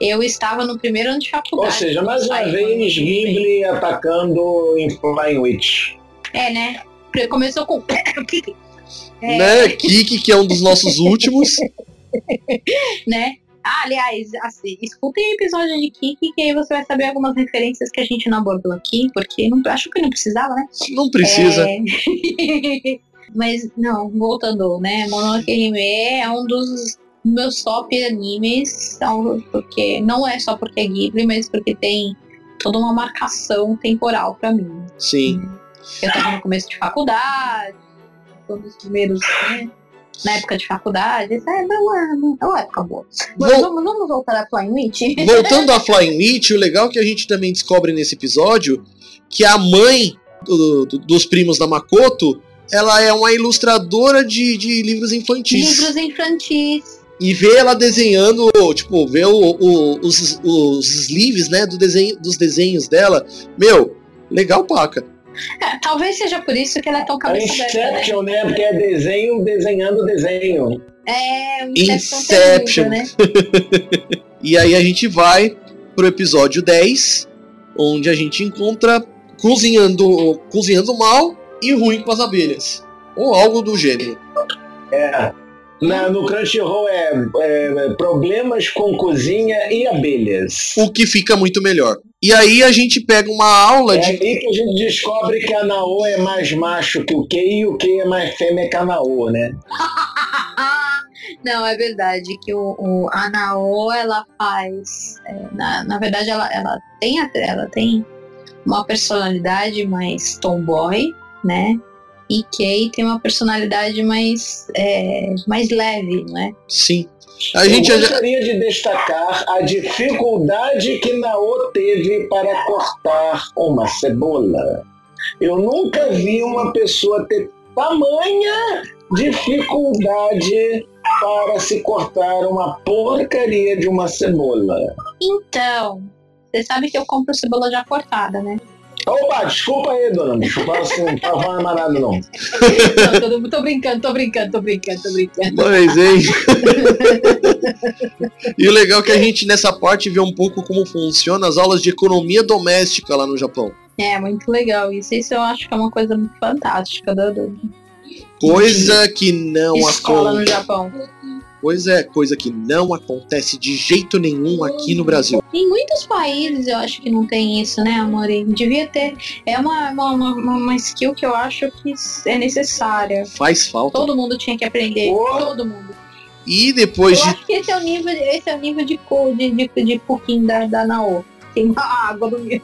Eu estava no primeiro ano de Ou faculdade. seja, mais uma vez. Ghibli atacando em Flying Witch. É, né? Começou com. É, Né? Kiki, que é um dos nossos últimos. né? Ah, aliás, assim, escutem o episódio de Kiki, que aí você vai saber algumas referências que a gente não abordou aqui, porque não, acho que não precisava, né? Não precisa. É... Mas, não, voltando, né? Mononoke Hime é um dos meus top animes são porque não é só porque é Ghibli, mas porque tem toda uma marcação temporal pra mim. Sim. Eu tava no começo de faculdade, todos os primeiros, né? Na época de faculdade, isso é, não é, uma época boa. Vol- vamos, vamos voltar a Flying Witch? Voltando a Flying Witch, o legal é que a gente também descobre nesse episódio que a mãe do- do- dos primos da Makoto, ela é uma ilustradora de, de livros infantis. Livros infantis. E vê ela desenhando, tipo, vê o- o- os, os sleeves, né, do desenho, dos desenhos dela. Meu, legal paca. É, talvez seja por isso que ela é tão É cabeça né? Inception, né? Porque é desenho desenhando desenho. É, o Inception. Inception, terrível, né? E aí a gente vai pro episódio 10, onde a gente encontra cozinhando, cozinhando mal e ruim com as abelhas. Ou algo do gênero. É. Na- no Crunchyroll é, é problemas com cozinha e abelhas. O que fica muito melhor. E aí a gente pega uma aula É de. aí que a gente descobre que a Nao é mais macho que o Kei e o Kei é mais fêmea que a Nao, né? Não, é verdade que o, o a Nao, ela faz. é, na, na verdade, ela, ela, tem, a- ela tem uma personalidade mais tomboy, né? E Kei tem uma personalidade mais, é, mais leve, não é? Sim. A Eu gente já. gostaria de destacar a dificuldade que Nao teve para cortar uma cebola. Eu nunca vi uma pessoa ter tamanha dificuldade para se cortar uma porcaria de uma cebola. Então, você sabe que eu compro cebola já cortada, né? Opa, desculpa aí, dona. Fala assim, não tava amarado, não. Não, tô, tô brincando, tô brincando, tô brincando, tô brincando. Mas, hein? e o legal é que a gente nessa parte vê um pouco como funciona as aulas de economia doméstica lá no Japão. É, muito legal. Isso, isso eu acho que é uma coisa muito fantástica da, da Coisa que não escola no acontece. Japão. Pois é, coisa que não acontece de jeito nenhum aqui no Brasil. Em muitos países eu acho que não tem isso, né, amor? E Devia ter. É uma, uma, uma, uma skill que eu acho que é necessária. Faz falta. Todo mundo tinha que aprender. Oh. Todo mundo. E depois Eu de. acho que esse é o nível, esse é o nível de, de, de, de pouquinho da, da Nao. Tem uma água no meio.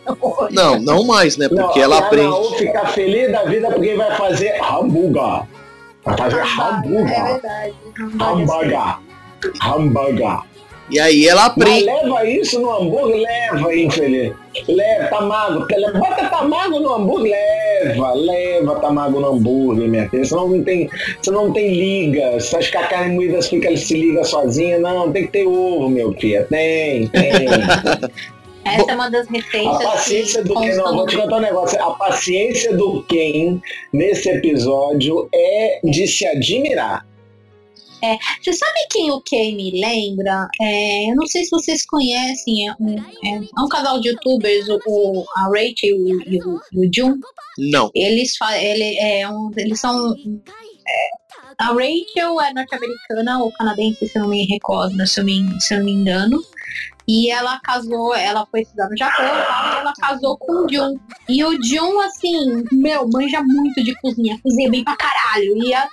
Não, não mais, né? Porque Não, ela a aprende. Nao fica feliz da vida porque vai fazer hambúrguer. Fazer É hambúrguer. verdade. Hambúrguer. Hambúrguer. E aí ela Mas aprende. leva isso no hambúrguer, leva, infeliz. Leva, tá magro. Bota tamago no hambúrguer, leva, leva tamago no hambúrguer, minha filha. Senão não tem, senão não tem liga. Se acha que a carne moída fica, se liga sozinha. Não, tem que ter ovo, meu filho. Tem, tem. Essa é uma das A receitas paciência que do Ken, não, vou te contar um negócio. A paciência do Ken nesse episódio é de se admirar. Você sabe quem o Kay me lembra? É, eu não sei se vocês conhecem, é um, é, é um casal de youtubers, o, o- a Rachel e o, e o, e o Jun. Não. Eles, fa- ele, é um, eles são. é, a Rachel é norte-americana ou canadense, se eu não me recordo, se eu, me, se eu não me engano. E ela casou, ela foi estudar no Japão ela casou com o Jun. E o Jun, assim, meu, manja muito de cozinha, cozinha bem pra caralho. E a,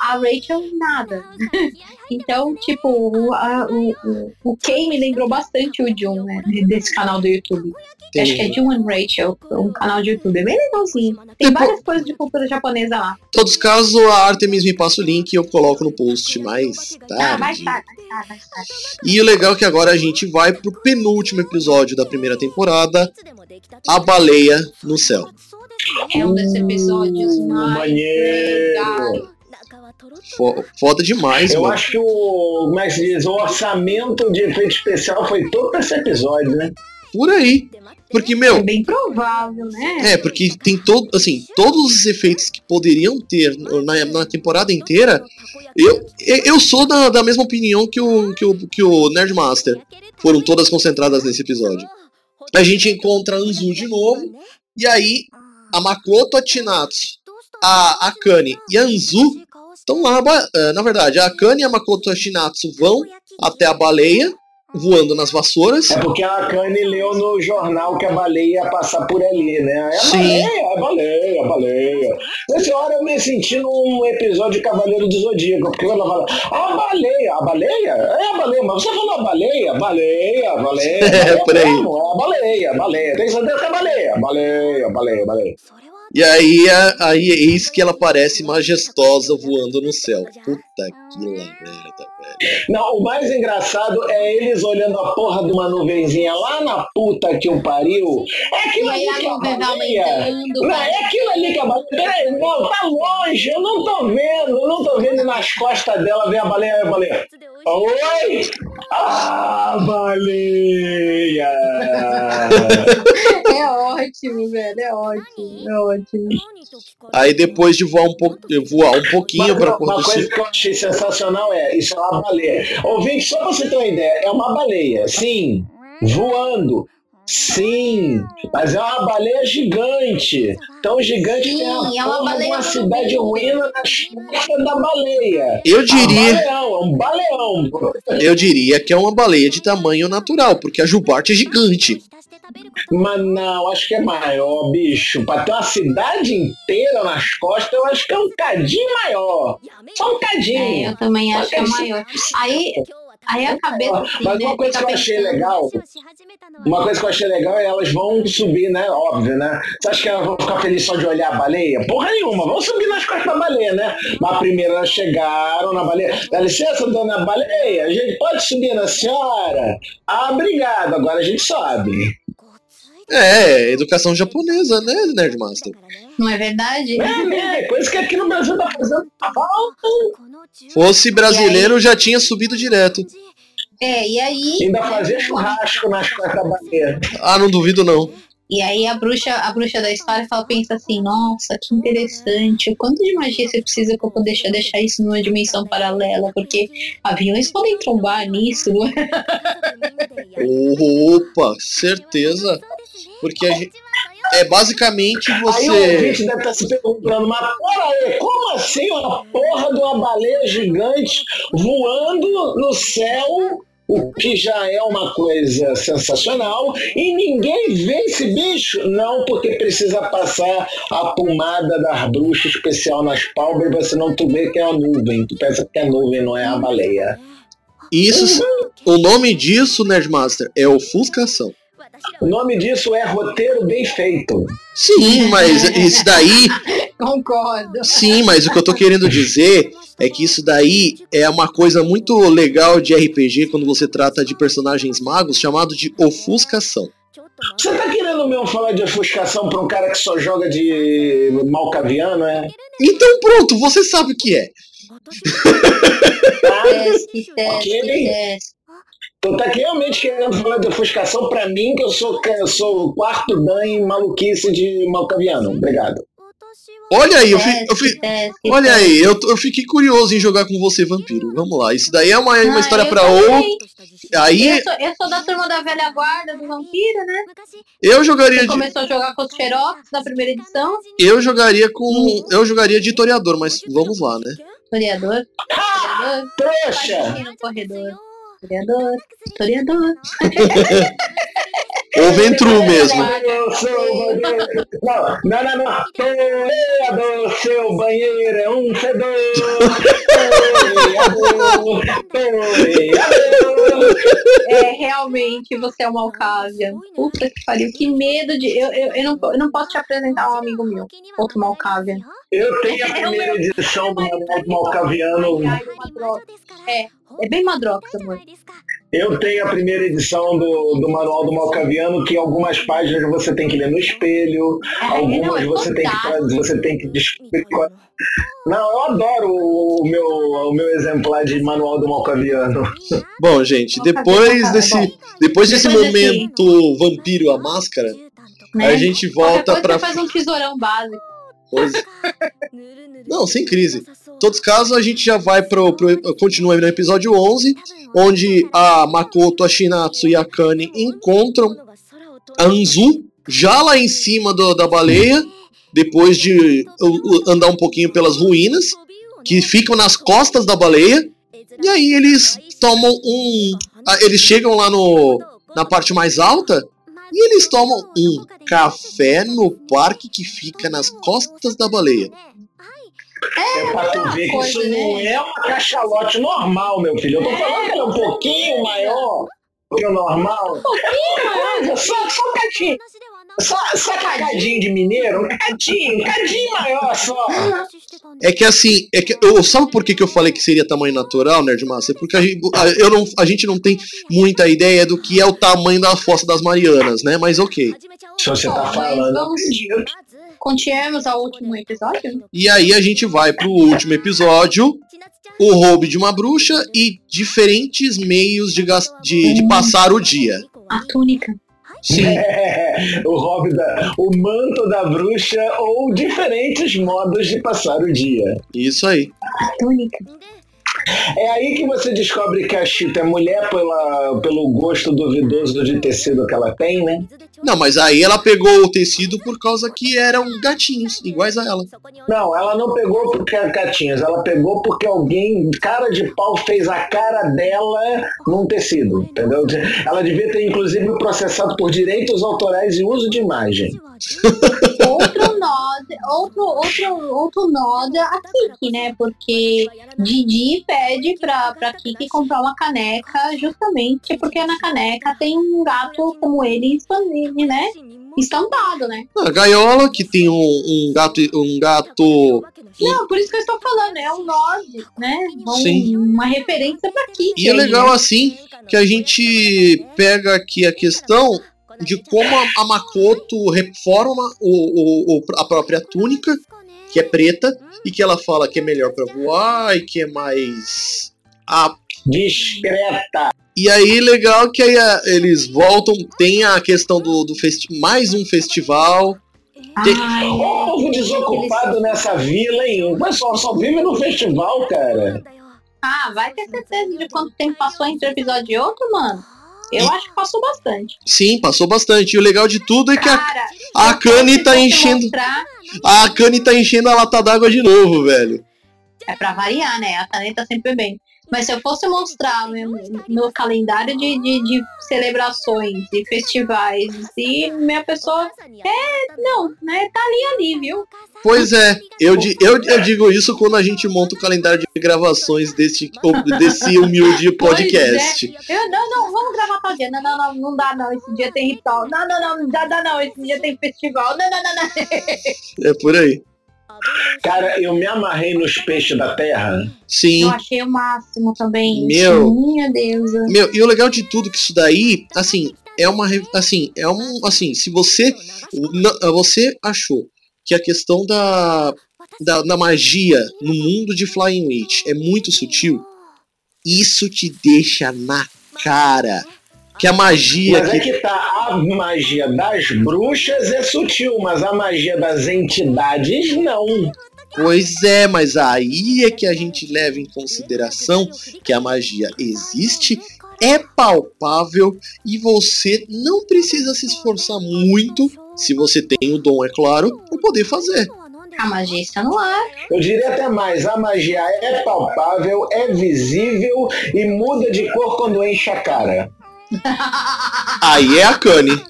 a Rachel, nada. então, tipo, o, a, o, o, o Kay me lembrou bastante o Jun, né, desse canal do YouTube. Acho que é Jun and Rachel, um canal de YouTube. É bem legalzinho. Tem Depois- várias coisas de cultura japonesa lá. Em todos os casos, a Artemis me passa o link e eu coloco no post mais Ah, mais tarde. tarde, mais tarde, mais tarde. E o legal é que agora a gente vai pro penúltimo episódio da primeira temporada, A Baleia no Céu. É um dos episódios mais maneiro. legais. Fo- Foda demais, Eu mano. acho que o, como é que se diz, o orçamento de efeito especial foi todo pra esse episódio, né? Por aí. Porque, É meu, bem provável, né? é, porque tem todo, assim, todos os efeitos que poderiam ter na, na temporada inteira. Eu, eu sou da, da mesma opinião que o, que, o, que o Nerdmaster. Foram todas concentradas nesse episódio. A gente encontra a Anzu de novo. E aí, a Makoto, a Chinatsu, a Akane e a Anzu estão lá. eh, Na verdade, a Akane e a Makoto e a Shinatsu vão até a baleia voando nas vassouras. É porque a Kanye leu no jornal que a baleia ia passar por ali, né? É Sim. baleia, é baleia, é baleia. Nessa hora eu me senti num episódio de Cavaleiro do Zodíaco, porque ela fala, a baleia, a baleia? É a baleia, mas você falou a baleia, baleia, baleia. É, baleia por aí. mesmo, É a baleia, baleia. Tem certeza que é baleia, baleia, baleia, baleia. E aí, a- aí eis que ela parece majestosa voando no céu. Puta que la merda, velho. Não, o mais engraçado é eles olhando a porra de uma nuvenzinha lá na puta que o pariu. É E aquilo aí ali que é a a nuvem vai baleia. aumentando. Não, é aquilo ali que a baleia. Peraí, não, tá longe, eu não tô vendo, eu não tô vendo. E nas costas dela vem a baleia, a baleia. Oi! Ah, baleia! É ótimo, velho. É ótimo. É ótimo. Aí depois de voar um, po voar um pouquinho Uma, pra uma Porto coisa que eu achei sensacional é, isso é uma baleia. Ouvinte, só pra você ter uma ideia, é uma baleia, sim, voando. Sim, mas é uma baleia gigante. Tão gigante que Sim, a é uma baleia uma cidade ruína nas costas da baleia. Eu É um diria, baleão, é um baleão. eu diria que é uma baleia de tamanho natural, porque a jubarte é gigante. Mas não, acho que é maior, bicho. Pra ter uma cidade inteira nas costas, eu acho que é um cadinho maior. Só um É, cadinho. eu também acho que é maior. Aí, aí a cabeça. Mas né, uma coisa fica que eu achei pensando- legal, Uma coisa que eu achei legal é elas vão subir, né? Óbvio, né? Você acha que elas vão ficar felizes só de olhar a baleia? Porra nenhuma, vão subir nas costas da baleia, né? Mas primeiro elas chegaram na baleia. Dá licença, dona baleia, a gente pode subir na senhora? Ah, obrigado, agora a gente sobe. É, educação japonesa, né, Nerdmaster? Não é verdade? É, né? Coisa que aqui no Brasil tá fazendo falta. Fosse brasileiro, já tinha subido direto. É, e aí. Ainda fazer churrasco nas baleia. Ah, não duvido não. E aí a bruxa, a bruxa da história fala, pensa assim, nossa, que interessante. Quanto de magia você precisa pra poder deixar, deixar isso numa dimensão paralela? Porque aviões podem trombar nisso? Opa, certeza. Porque a gente, é basicamente Aí o você. ouvinte deve estar se perguntando, mas peraí, como assim uma porra de uma baleia gigante voando no céu, o que já é uma coisa sensacional, e ninguém vê esse bicho? Não, porque precisa passar a pomada das bruxas especial nas pálpebras, senão tu vê que é a nuvem. Tu pensa que é nuvem, não é a baleia. Isso, o nome disso, Nerdmaster, é ofuscação. O nome disso é roteiro bem feito. Sim, mas isso daí, Concordo. sim, mas o que eu tô querendo dizer é que isso daí é uma coisa muito legal de RPG quando você trata de personagens magos, chamado de ofuscação. Você tá querendo mesmo falar de ofuscação pra um cara que só joga de malcaviano, é? Então pronto, você sabe o que é. Tá? Teste, teste, Ok. teste. Tu tá realmente querendo falar de ofuscação pra mim, que eu sou, que eu sou o quarto dan em maluquice de malcaviano. Obrigado. Olha aí, eu, fi- eu fi- Teste, teste, olha teste. aí, eu, eu fiquei curioso em jogar com você, vampiro. Vamos lá, isso daí é uma, uma Ah, história também. outro. Aí Eu sou, eu sou da turma da velha guarda do vampiro, né? eu jogaria Você de, começou a jogar com os Xerox na primeira edição. eu jogaria com, eu jogaria de historiador, mas vamos lá, né? Historiador. Historiador. Trouxa! Historiador. Historiador. Ou Ventru mesmo. Eu sou o banheiro. Não, não, não, não. Toreador, seu banheiro é um fedor. Toreador, toreador. É, realmente, você é um Malkavian. Puta que pariu, que medo de. Eu, eu, eu, não, eu não posso te apresentar um amigo meu, outro Malkavian. Eu tenho a primeira edição do Malcaviano. É, é bem madrox, amor. Eu tenho a primeira edição do, do Manual do Malcaviano, que algumas páginas você tem que ler no espelho, É, não, algumas é você tem que você tem que descobrir qual- Não, eu adoro o, meu, o meu exemplar de Manual do Malcaviano. Bom, gente, fazer depois desse, depois desse momento vampiro a máscara, Né? a gente Qualquer volta você faz um tesourão básico. Pois- Não, sem crise. Todos os casos, a gente já vai pro, pro continua no episódio 11, onde a Makoto, a Shinatsu e a Kane encontram a Anzu já lá em cima do- da baleia, depois de andar um pouquinho pelas ruínas, que ficam nas costas da baleia. E aí eles tomam um. ah, Eles chegam lá no, na parte mais alta e eles tomam um café no parque que fica nas costas da baleia. É pra tu ver que coisa, isso não né? é uma cachalote normal, meu filho. Eu tô falando que ela é um pouquinho maior do que o normal. Um pouquinho, só, só um cadinho. Só, só de mineiro, um cacadinho, um cadinho maior só. É que assim, é que eu, sabe por que, que eu falei que seria tamanho natural, Nerd Massa? É porque a gente, a, eu não, a gente não tem muita ideia do que é o tamanho da fossa das Marianas, né? Mas ok. Se você tá falando. vamos continuemos ao último episódio? E aí a gente vai pro último episódio, o roubo de uma bruxa e diferentes meios de, gas- de, de passar o dia. A túnica. Sim, É, o hobby da, o manto da bruxa ou diferentes modos de passar o dia. isso aí. A túnica. É aí que você descobre que a Chita é mulher pela, pelo gosto duvidoso de tecido que ela tem, né? Não, mas aí ela pegou o tecido por causa que eram gatinhos, iguais a ela. Não, ela não pegou porque é gatinhas, ela pegou porque alguém, cara de pau, fez a cara dela num tecido, entendeu? Ela devia ter, inclusive, processado por direitos autorais e uso de imagem. Outro nod, outro, outro, outro nod a Kiki, né? Porque Didi pede pra, pra Kiki comprar uma caneca justamente porque na caneca tem um gato como ele expandido, né? Estampado, né? A gaiola, que tem um, um gato. Um gato. Não, por isso que eu estou falando, é um nod, né? Um- Sim. Uma referência pra Kiki. E é aí, legal né? assim que a gente pega aqui a questão de como a, a Makoto reforma o, o- o- a própria túnica, que é preta, e que ela fala que é melhor pra voar e que é mais. Ah, Discreta. e aí, legal que aí a- eles voltam, tem a questão do, do festi mais um festival. Ai, O povo desocupado nessa vila, hein? O pessoal só vive no festival, cara. ah, vai ter certeza de quanto tempo passou entre um episódio e outro, mano? Eu acho que passou bastante. Sim, passou bastante. E o legal de tudo é que a, Cara, a Kani se tá enchendo. mostrar- A Kani tá enchendo a lata d'água de novo, velho. É pra variar, né? A caneta sempre bem. Mas se eu fosse mostrar meu, meu calendário de, de, de celebrações e festivais, e minha pessoa. É, não, né? Tá ali, ali, viu? Pois é, eu, eu, eu digo isso quando a gente monta o calendário de gravações desse, desse humilde podcast. Pois é. Eu, não, não, vamos gravar tal dia. Não, não, não, não dá não. Esse dia tem ritual. Não, não, não, não dá, dá não. Esse dia tem festival. Não, não, não, não. É por aí. Cara, eu me amarrei nos peixes da terra. Sim. Eu achei o máximo também. Meu. Minha deusa. Meu, e o legal de tudo que isso daí, assim, é uma. Assim, é um. Assim, se você. Você achou que a questão da, da, da magia no mundo de Flying Witch é muito sutil, isso te deixa na cara. Que a magia Mas é que que tá, a magia das bruxas é sutil, mas a magia das entidades não. Pois é, mas aí é que a gente leva em consideração que a magia existe, é palpável e você não precisa se esforçar muito, se você tem o dom, é claro, para poder fazer. A magia está no ar. Eu diria até mais, a magia é palpável, é visível e muda de cor quando enche a cara. Aí é a Kanye.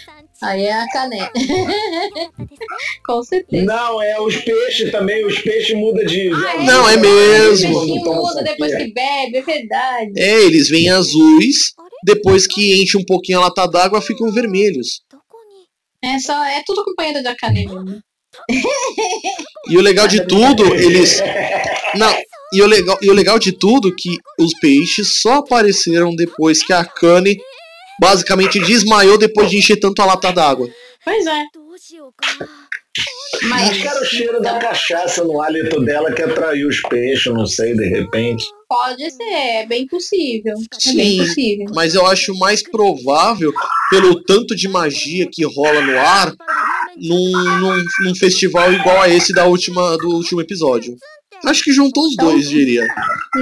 Aí é a caneta. Com certeza. Não, é os peixes também, os peixes mudam de. Ah, é? Não, é mesmo. O peixinho muda depois que bebe, é verdade. É, eles vêm azuis, depois que enche um pouquinho a lata d'água, ficam vermelhos. É, só, é tudo companheiro da caneta. mesmo. E o legal de tudo, eles. Não, e o legal, e o legal de tudo que os peixes só apareceram depois que a Kanye basicamente desmaiou depois de encher tanto a lata d'água. Pois é. Mas era o cheiro da cachaça no hálito dela que atraiu os peixes, não sei, de repente. pode ser, é bem possível. É Sim. bem possível. Mas eu acho mais provável, pelo tanto de magia que rola no ar, num, num, num festival igual a esse da última, do último episódio. Acho que juntou os dois, diria.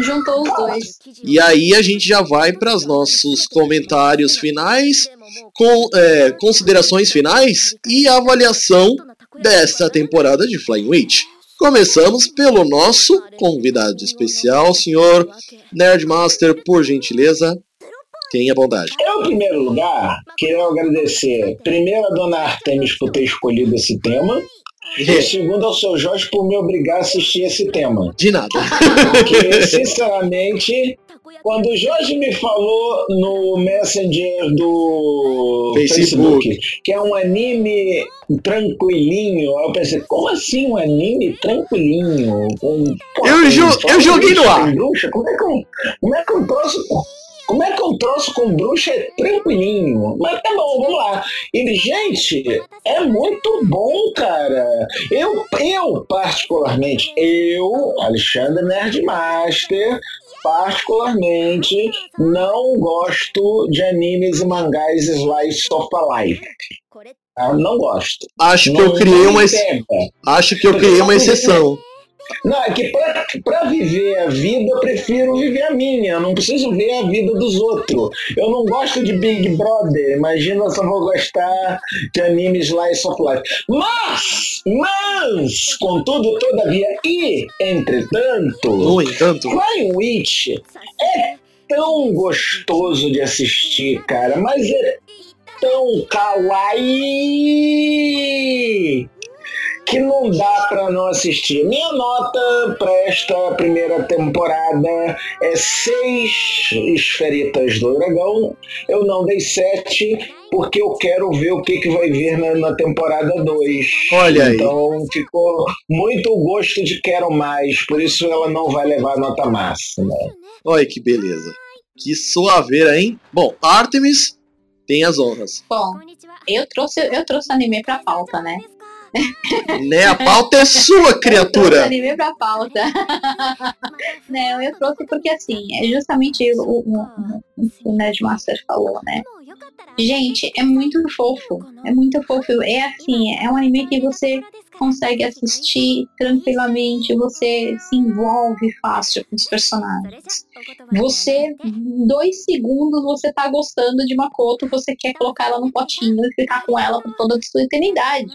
Juntou os dois. E aí a gente já vai para os nossos comentários finais, com é, considerações finais e avaliação dessa temporada de Flying Witch. Começamos pelo nosso convidado especial, senhor Nerdmaster, por gentileza, tenha bondade. Eu, em primeiro lugar, queria agradecer primeiro a dona Artemis por ter escolhido esse tema. E segundo ao seu Jorge por me obrigar a assistir esse tema. De nada. Porque, sinceramente, quando o Jorge me falou no Messenger do Facebook. Facebook, que é um anime tranquilinho, eu pensei, como assim um anime tranquilinho? Eu jo- eu joguei no ar. Bruxa? Como é que um, como é que um troço... Como é que um troço com bruxa é tranquilinho? Mas tá bom, vamos lá. E, gente, é muito bom, cara. Eu, eu particularmente, eu, Alexandre Nerdmaster, particularmente, não gosto de animes e mangás slice of life. tá? Não gosto. Acho que Não- eu criei uma ex- acho que eu criei uma exceção. Não, é que pra, pra viver a vida, eu prefiro viver a minha. Eu não preciso ver a vida dos outros. Eu não gosto de Big Brother. Imagina se eu vou gostar de anime Slice of Life. Mas, mas, contudo, todavia e, entretanto, No entanto, Flying Witch é tão gostoso de assistir, cara, mas é tão kawaii que não dá pra não assistir. Minha nota pra esta primeira temporada é seis esferitas do dragão. Eu não dei sete porque eu quero ver o que, que vai vir na, na temporada 2. Olha aí. Então ficou muito gosto de quero mais, por isso ela não vai levar nota máxima. olha que beleza. Que suaveira, hein? Bom, Artemis tem as honras. Bom, eu trouxe, eu trouxe anime pra pauta, né? Né? A pauta é sua, Eu criatura. anime pra pauta. Não, eu trouxe porque assim, é justamente o, o, o, o Nerdmaster falou, né? Gente, é muito fofo. É muito fofo. É assim, é um anime que você consegue assistir tranquilamente, você se envolve fácil com os personagens. Você, dois segundos, você tá gostando de Makoto, você quer colocar ela no potinho e ficar com ela por toda a sua eternidade,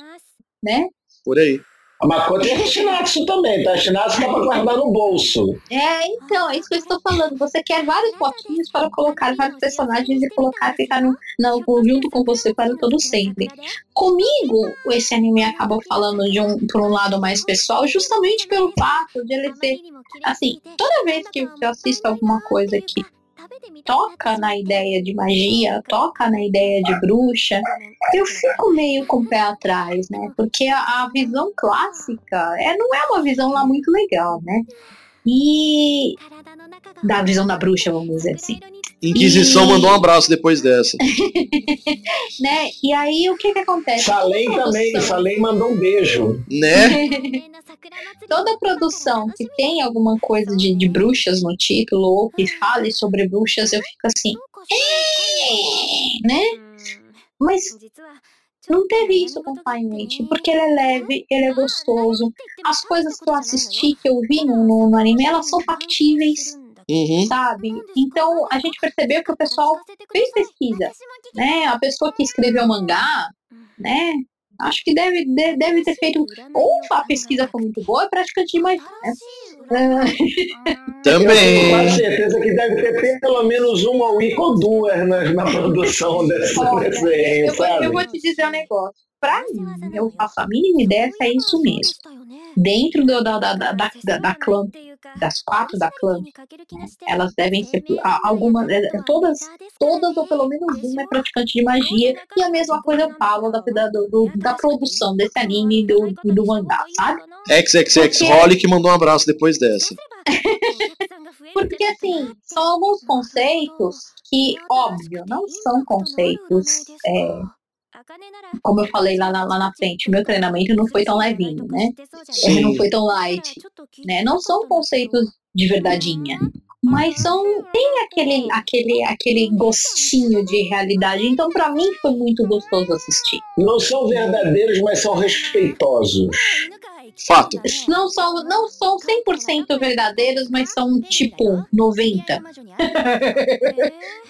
né? Por aí. A Makoto é Shinatsu também, tá? Shinatsu dá pra guardar no bolso. É, então, é isso que eu estou falando. Você quer vários potinhos para colocar vários personagens e colocar e ficar no, no- junto com você para todo sempre. Comigo, esse anime acabou falando de um, por um lado mais pessoal, justamente pelo fato de ele ser. Assim, toda vez que eu assisto alguma coisa que toca na ideia de magia, toca na ideia de bruxa, eu fico meio com o pé atrás, né? Porque a, a visão clássica é, não é uma visão lá muito legal, né? E da visão da bruxa, vamos dizer assim, Inquisição E- mandou um abraço depois dessa. né? E aí o que que acontece? Salem também, Salem mandou um beijo. Né? Toda produção que tem alguma coisa de, de bruxas no título ou que fale sobre bruxas, eu fico assim, né? Mas não teve isso com Fine Witch, porque ele é leve, ele é gostoso. As coisas que eu assisti, que eu vi no, no, anime, elas são factíveis, Uhum. sabe? Então a gente percebeu que o pessoal fez pesquisa, né? A pessoa que escreveu o mangá, né? Acho que deve, de- deve ter feito. Ou a pesquisa foi muito boa, é praticamente demais. Né? Ah, Eu tenho Também. certeza que deve ter pelo menos uma ou duas na, na produção desse desenho, eu, vou, sabe? eu vou te dizer um negócio. Pra mim, eu faço a mínima ideia se é isso mesmo. Dentro do, da, da, da, da, da, da clã, das quatro da clã, elas devem ser a- algumas, é, todas, todas ou pelo menos uma é praticante de magia. E a mesma coisa eu falo da, da, do- da produção desse anime e do, do mangá, sabe? XXX Holly que mandou um abraço depois dessa. Porque assim, são alguns conceitos que, óbvio, não são conceitos, é, como eu falei lá na, lá na frente, meu treinamento não foi tão levinho, né? Ele não foi tão light, né? Não são conceitos de verdadeinha, mas são tem aquele aquele aquele gostinho de realidade. Então pra mim foi muito gostoso assistir. Não são verdadeiros, mas são respeitosos. Fato. Não são não são 100% verdadeiros, mas são tipo 90.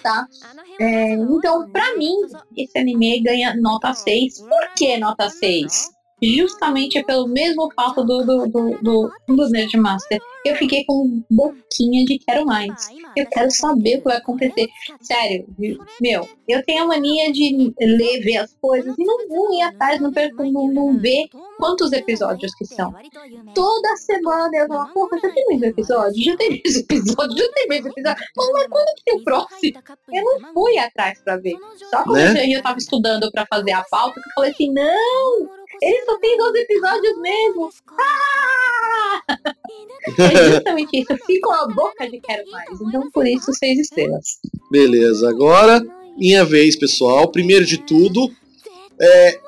Tá? É, então, pra mim, esse anime ganha nota 6. Por que nota 6? Justamente pelo mesmo fato do, do, do, do, do Nerdmaster. Eu fiquei com boquinha de quero mais. Eu quero saber o que vai acontecer. Sério, meu, eu tenho a mania de ler, ver as coisas e não vou ir atrás, não, não, não ver quantos episódios que são. Toda semana eu falo, porra, já tem mais episódio? Já tem mais episódio? Já tem mais episódio? Mas, mas quando que tem o próximo? Eu não fui atrás pra ver. Só quando né? eu tava estudando pra fazer a pauta, que eu falei assim, não, ele só tem 12 episódios mesmo. Ah! é justamente isso. Eu fico a boca de quero mais. Então, por isso, seis estrelas. Beleza. Agora, minha vez, pessoal. Primeiro de tudo, é,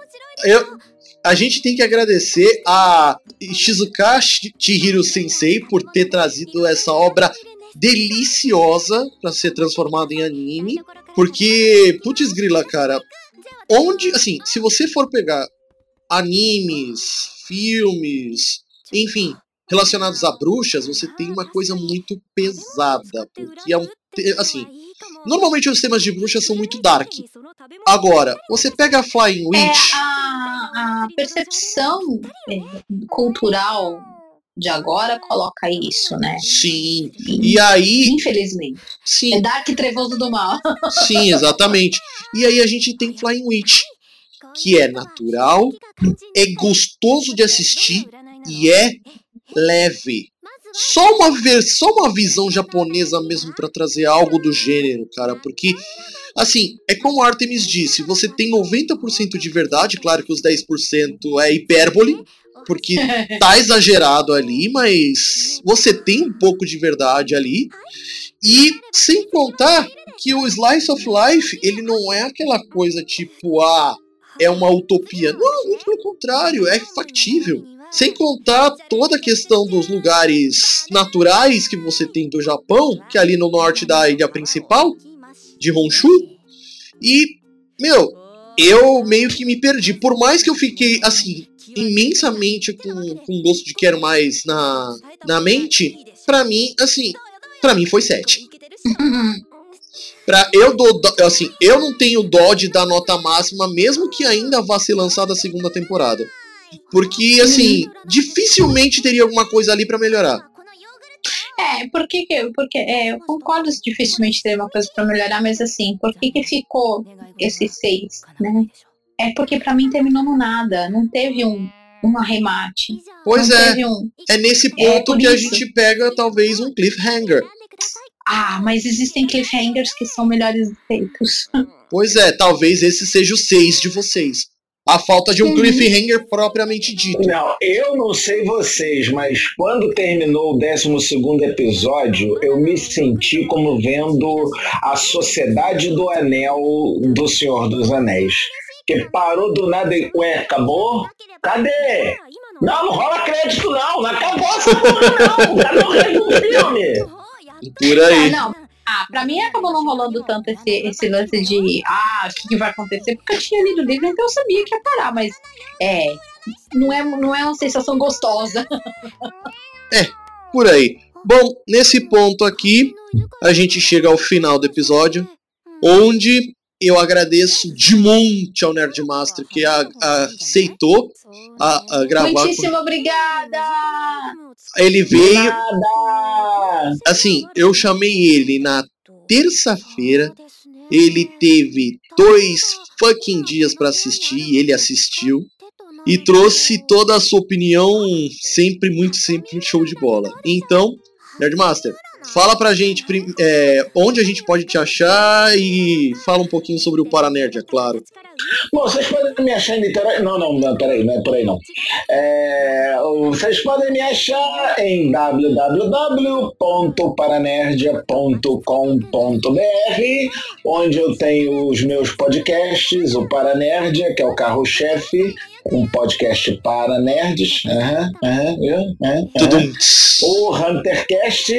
eu, a gente tem que agradecer a Shizuka Chihiro Sensei por ter trazido essa obra deliciosa para ser transformada em anime. Porque, putz grila, cara, onde, assim, se você for pegar animes, filmes, enfim, relacionados a bruxas, você tem uma coisa muito pesada, porque é um assim, normalmente os temas de bruxas são muito dark. Agora, você pega a Flying é, Witch, é a, a percepção é, cultural de agora coloca isso, né? Sim. E, e aí. Infelizmente. Sim. É Dark Trevoso do Mal. Sim, exatamente. E aí a gente tem Flying Witch, que é natural, é gostoso de assistir e é leve. Só uma, só uma visão japonesa mesmo para trazer algo do gênero, cara, porque assim, é como Artemis disse, você tem 90% de verdade, claro que os 10% é hipérbole, porque tá exagerado ali, mas você tem um pouco de verdade ali. E sem contar que o Slice of Life, ele não é aquela coisa tipo, ah, é uma utopia. Não, muito pelo contrário, é factível. Sem contar toda a questão dos lugares naturais que você tem do Japão, que é ali no norte da ilha principal, de Honshu. E, meu, eu meio que me perdi. Por mais que eu fiquei, assim, imensamente com, com gosto de quero mais na, na mente, pra mim, assim, pra mim foi 7. Pra, eu dou, assim, eu não tenho dó de dar nota máxima, mesmo que ainda vá ser lançada a segunda temporada. Porque, assim, dificilmente teria alguma coisa ali para melhorar. É, porque, porque é, eu concordo que dificilmente teria uma coisa para melhorar, mas assim, por que, que ficou esses seis, né? É porque para mim terminou no nada, não teve um, um arremate. Pois é, um... é nesse ponto é que isso. a gente pega talvez um cliffhanger. Ah, mas existem cliffhangers que são melhores feitos. Pois é, talvez esse seja o seis de vocês. A falta de um cliffhanger propriamente dito. Não, eu não sei vocês, mas quando terminou o 12 episódio, eu me senti como vendo a Sociedade do Anel do Senhor dos Anéis. Que parou do nada e. Ué, acabou? Cadê? Não, não rola crédito, não. Não acabou essa porra, não. Cadê o resto do filme? Por aí. Ah, não. Ah, pra mim acabou não rolando tanto esse, esse lance de ah, o que, vai acontecer, porque eu tinha lido o livro, então eu sabia que ia parar, mas é. Não é, não é uma sensação gostosa. É, por aí. Bom, nesse ponto aqui, a gente chega ao final do episódio, onde eu agradeço de monte ao Nerdmaster que a, a aceitou a, a gravar. Muitíssimo com... obrigada! Ele veio. Assim, eu chamei ele na terça-feira. Ele teve dois fucking dias para assistir. Ele assistiu. E trouxe toda a sua opinião, sempre, muito, sempre show de bola. Então, Nerdmaster, Fala pra gente é, onde a gente pode te achar e fala um pouquinho sobre o Paranerd, é claro. Bom, vocês podem me achar em Niterói. Não, não, não, peraí, não é por aí não. É, vocês podem me achar em www.paranerdia.com.br, onde eu tenho os meus podcasts, o Paranerdia, que é o carro-chefe, um podcast para nerds. Uhum, uhum, uhum, o Huntercast,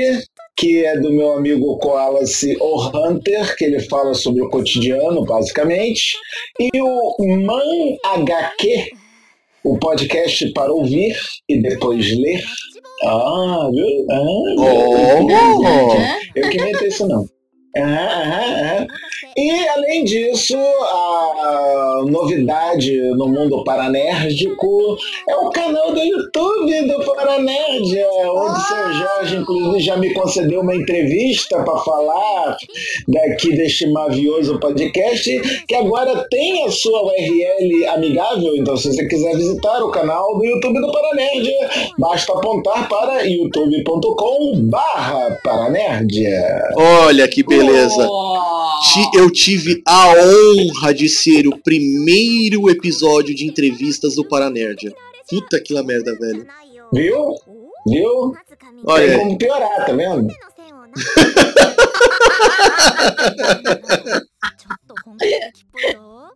que é do meu amigo Koalace O Hunter, que ele fala sobre o cotidiano, basicamente, e o Man HQ, o podcast para ouvir e depois ler. Ah, viu? Ah, oh. Eu que inventei isso não. E, além disso, a novidade no mundo paranérdico é o canal do YouTube do Paranerd, onde o seu Jorge, inclusive, já me concedeu uma entrevista para falar daqui deste mavioso podcast, que agora tem a sua URL amigável. Então, se você quiser visitar o canal do YouTube do Paranerd, basta apontar para youtube.com/barra Paranerd. Olha que beleza. Oh. Ti- Eu tive a honra de ser o primeiro episódio de entrevistas do Paranerd. Puta que la merda, velho. Viu? Viu? Olha Tem aí. como piorar, tá vendo?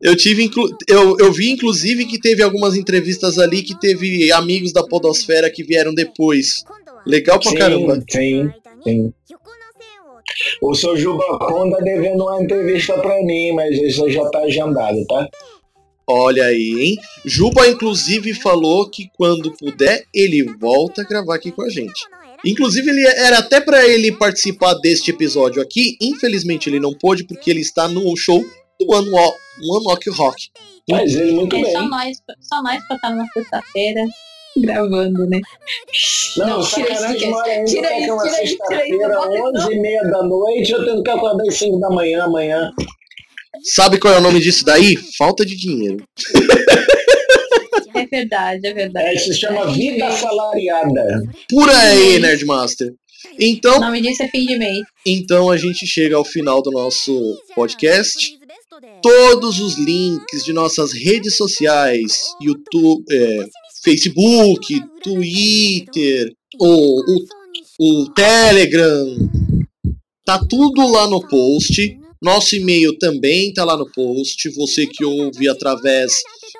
Eu tive inclu- eu, eu vi inclusive que teve algumas entrevistas ali que teve amigos da Podosfera que vieram depois. Legal pra Sim, caramba. sim, sim. O seu Juba Conda devendo uma entrevista pra mim, mas isso já tá agendado, tá? Olha aí, hein? Juba inclusive falou que quando puder ele volta a gravar aqui com a gente. Inclusive ele era até pra ele participar deste episódio aqui, infelizmente ele não pôde porque ele está no show do One, One Ok Rock. Mas ele muito É bem. só nós, só nós pra estar numa sexta-feira gravando, né? Não, Não, tira isso, sacanagem, tira mora Tira isso, tira isso, tira isso, sexta-feira, não bota isso, 11 e meia da noite, eu tenho que acordar às 5 da manhã amanhã. Sabe qual é o nome disso daí? Falta de dinheiro. É verdade, é verdade. É, se chama Vida Salariada. Por aí, Nerdmaster. Então, O nome disso é fim de mês. Então a gente chega ao final do nosso podcast. Todos os links de nossas redes sociais, YouTube, é, Facebook, Twitter, o, o, o Telegram, tá tudo lá no post. Nosso e-mail também tá lá no post. Você que ouve através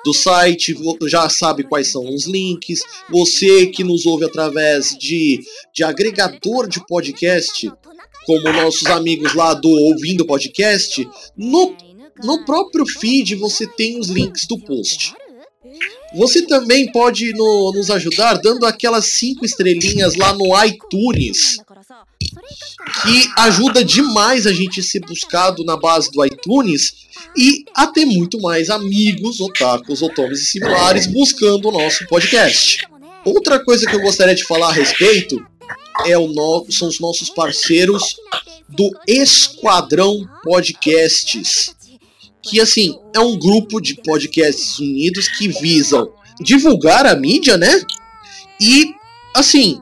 do site já sabe quais são os links. Você que nos ouve através de, de agregador de podcast, como nossos amigos lá do Ouvindo Podcast, no, no próprio feed você tem os links do post. Você também pode no- nos ajudar dando aquelas cinco estrelinhas lá no iTunes, que ajuda demais a gente ser buscado na base do iTunes e a ter muito mais amigos, otakus, otomes e similares buscando o nosso podcast. Outra coisa que eu gostaria de falar a respeito é o no- são os nossos parceiros do Esquadrão Podcasts, que assim é um grupo de podcasts unidos que visam divulgar a mídia, né? E assim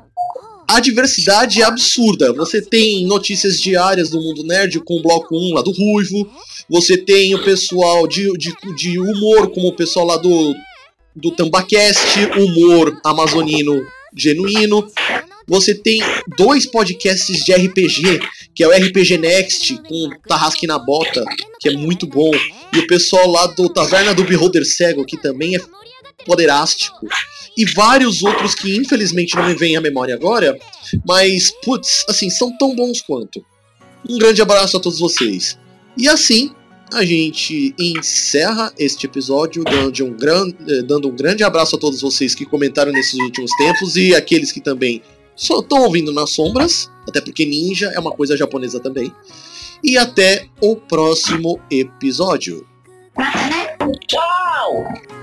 a diversidade é absurda. Você tem notícias diárias do mundo nerd com o bloco 1 lá do Ruivo. Você tem o pessoal de, de, de humor, como o pessoal lá do, do Tambacast, humor amazonino genuíno. Você tem dois podcasts de RPG, que é o RPG Next, com Tarrasque na Bota, que é muito bom. E o pessoal lá do Taverna do Beholder Cego, que também é poderástico. E vários outros que infelizmente não me vêm à memória agora, mas, putz, assim, são tão bons quanto. Um grande abraço a todos vocês. E assim, a gente encerra este episódio dando um, gran... eh, dando um grande abraço a todos vocês que comentaram nesses últimos tempos e aqueles que também estão ouvindo nas sombras, até porque ninja é uma coisa japonesa também. E até o próximo episódio. Tchau!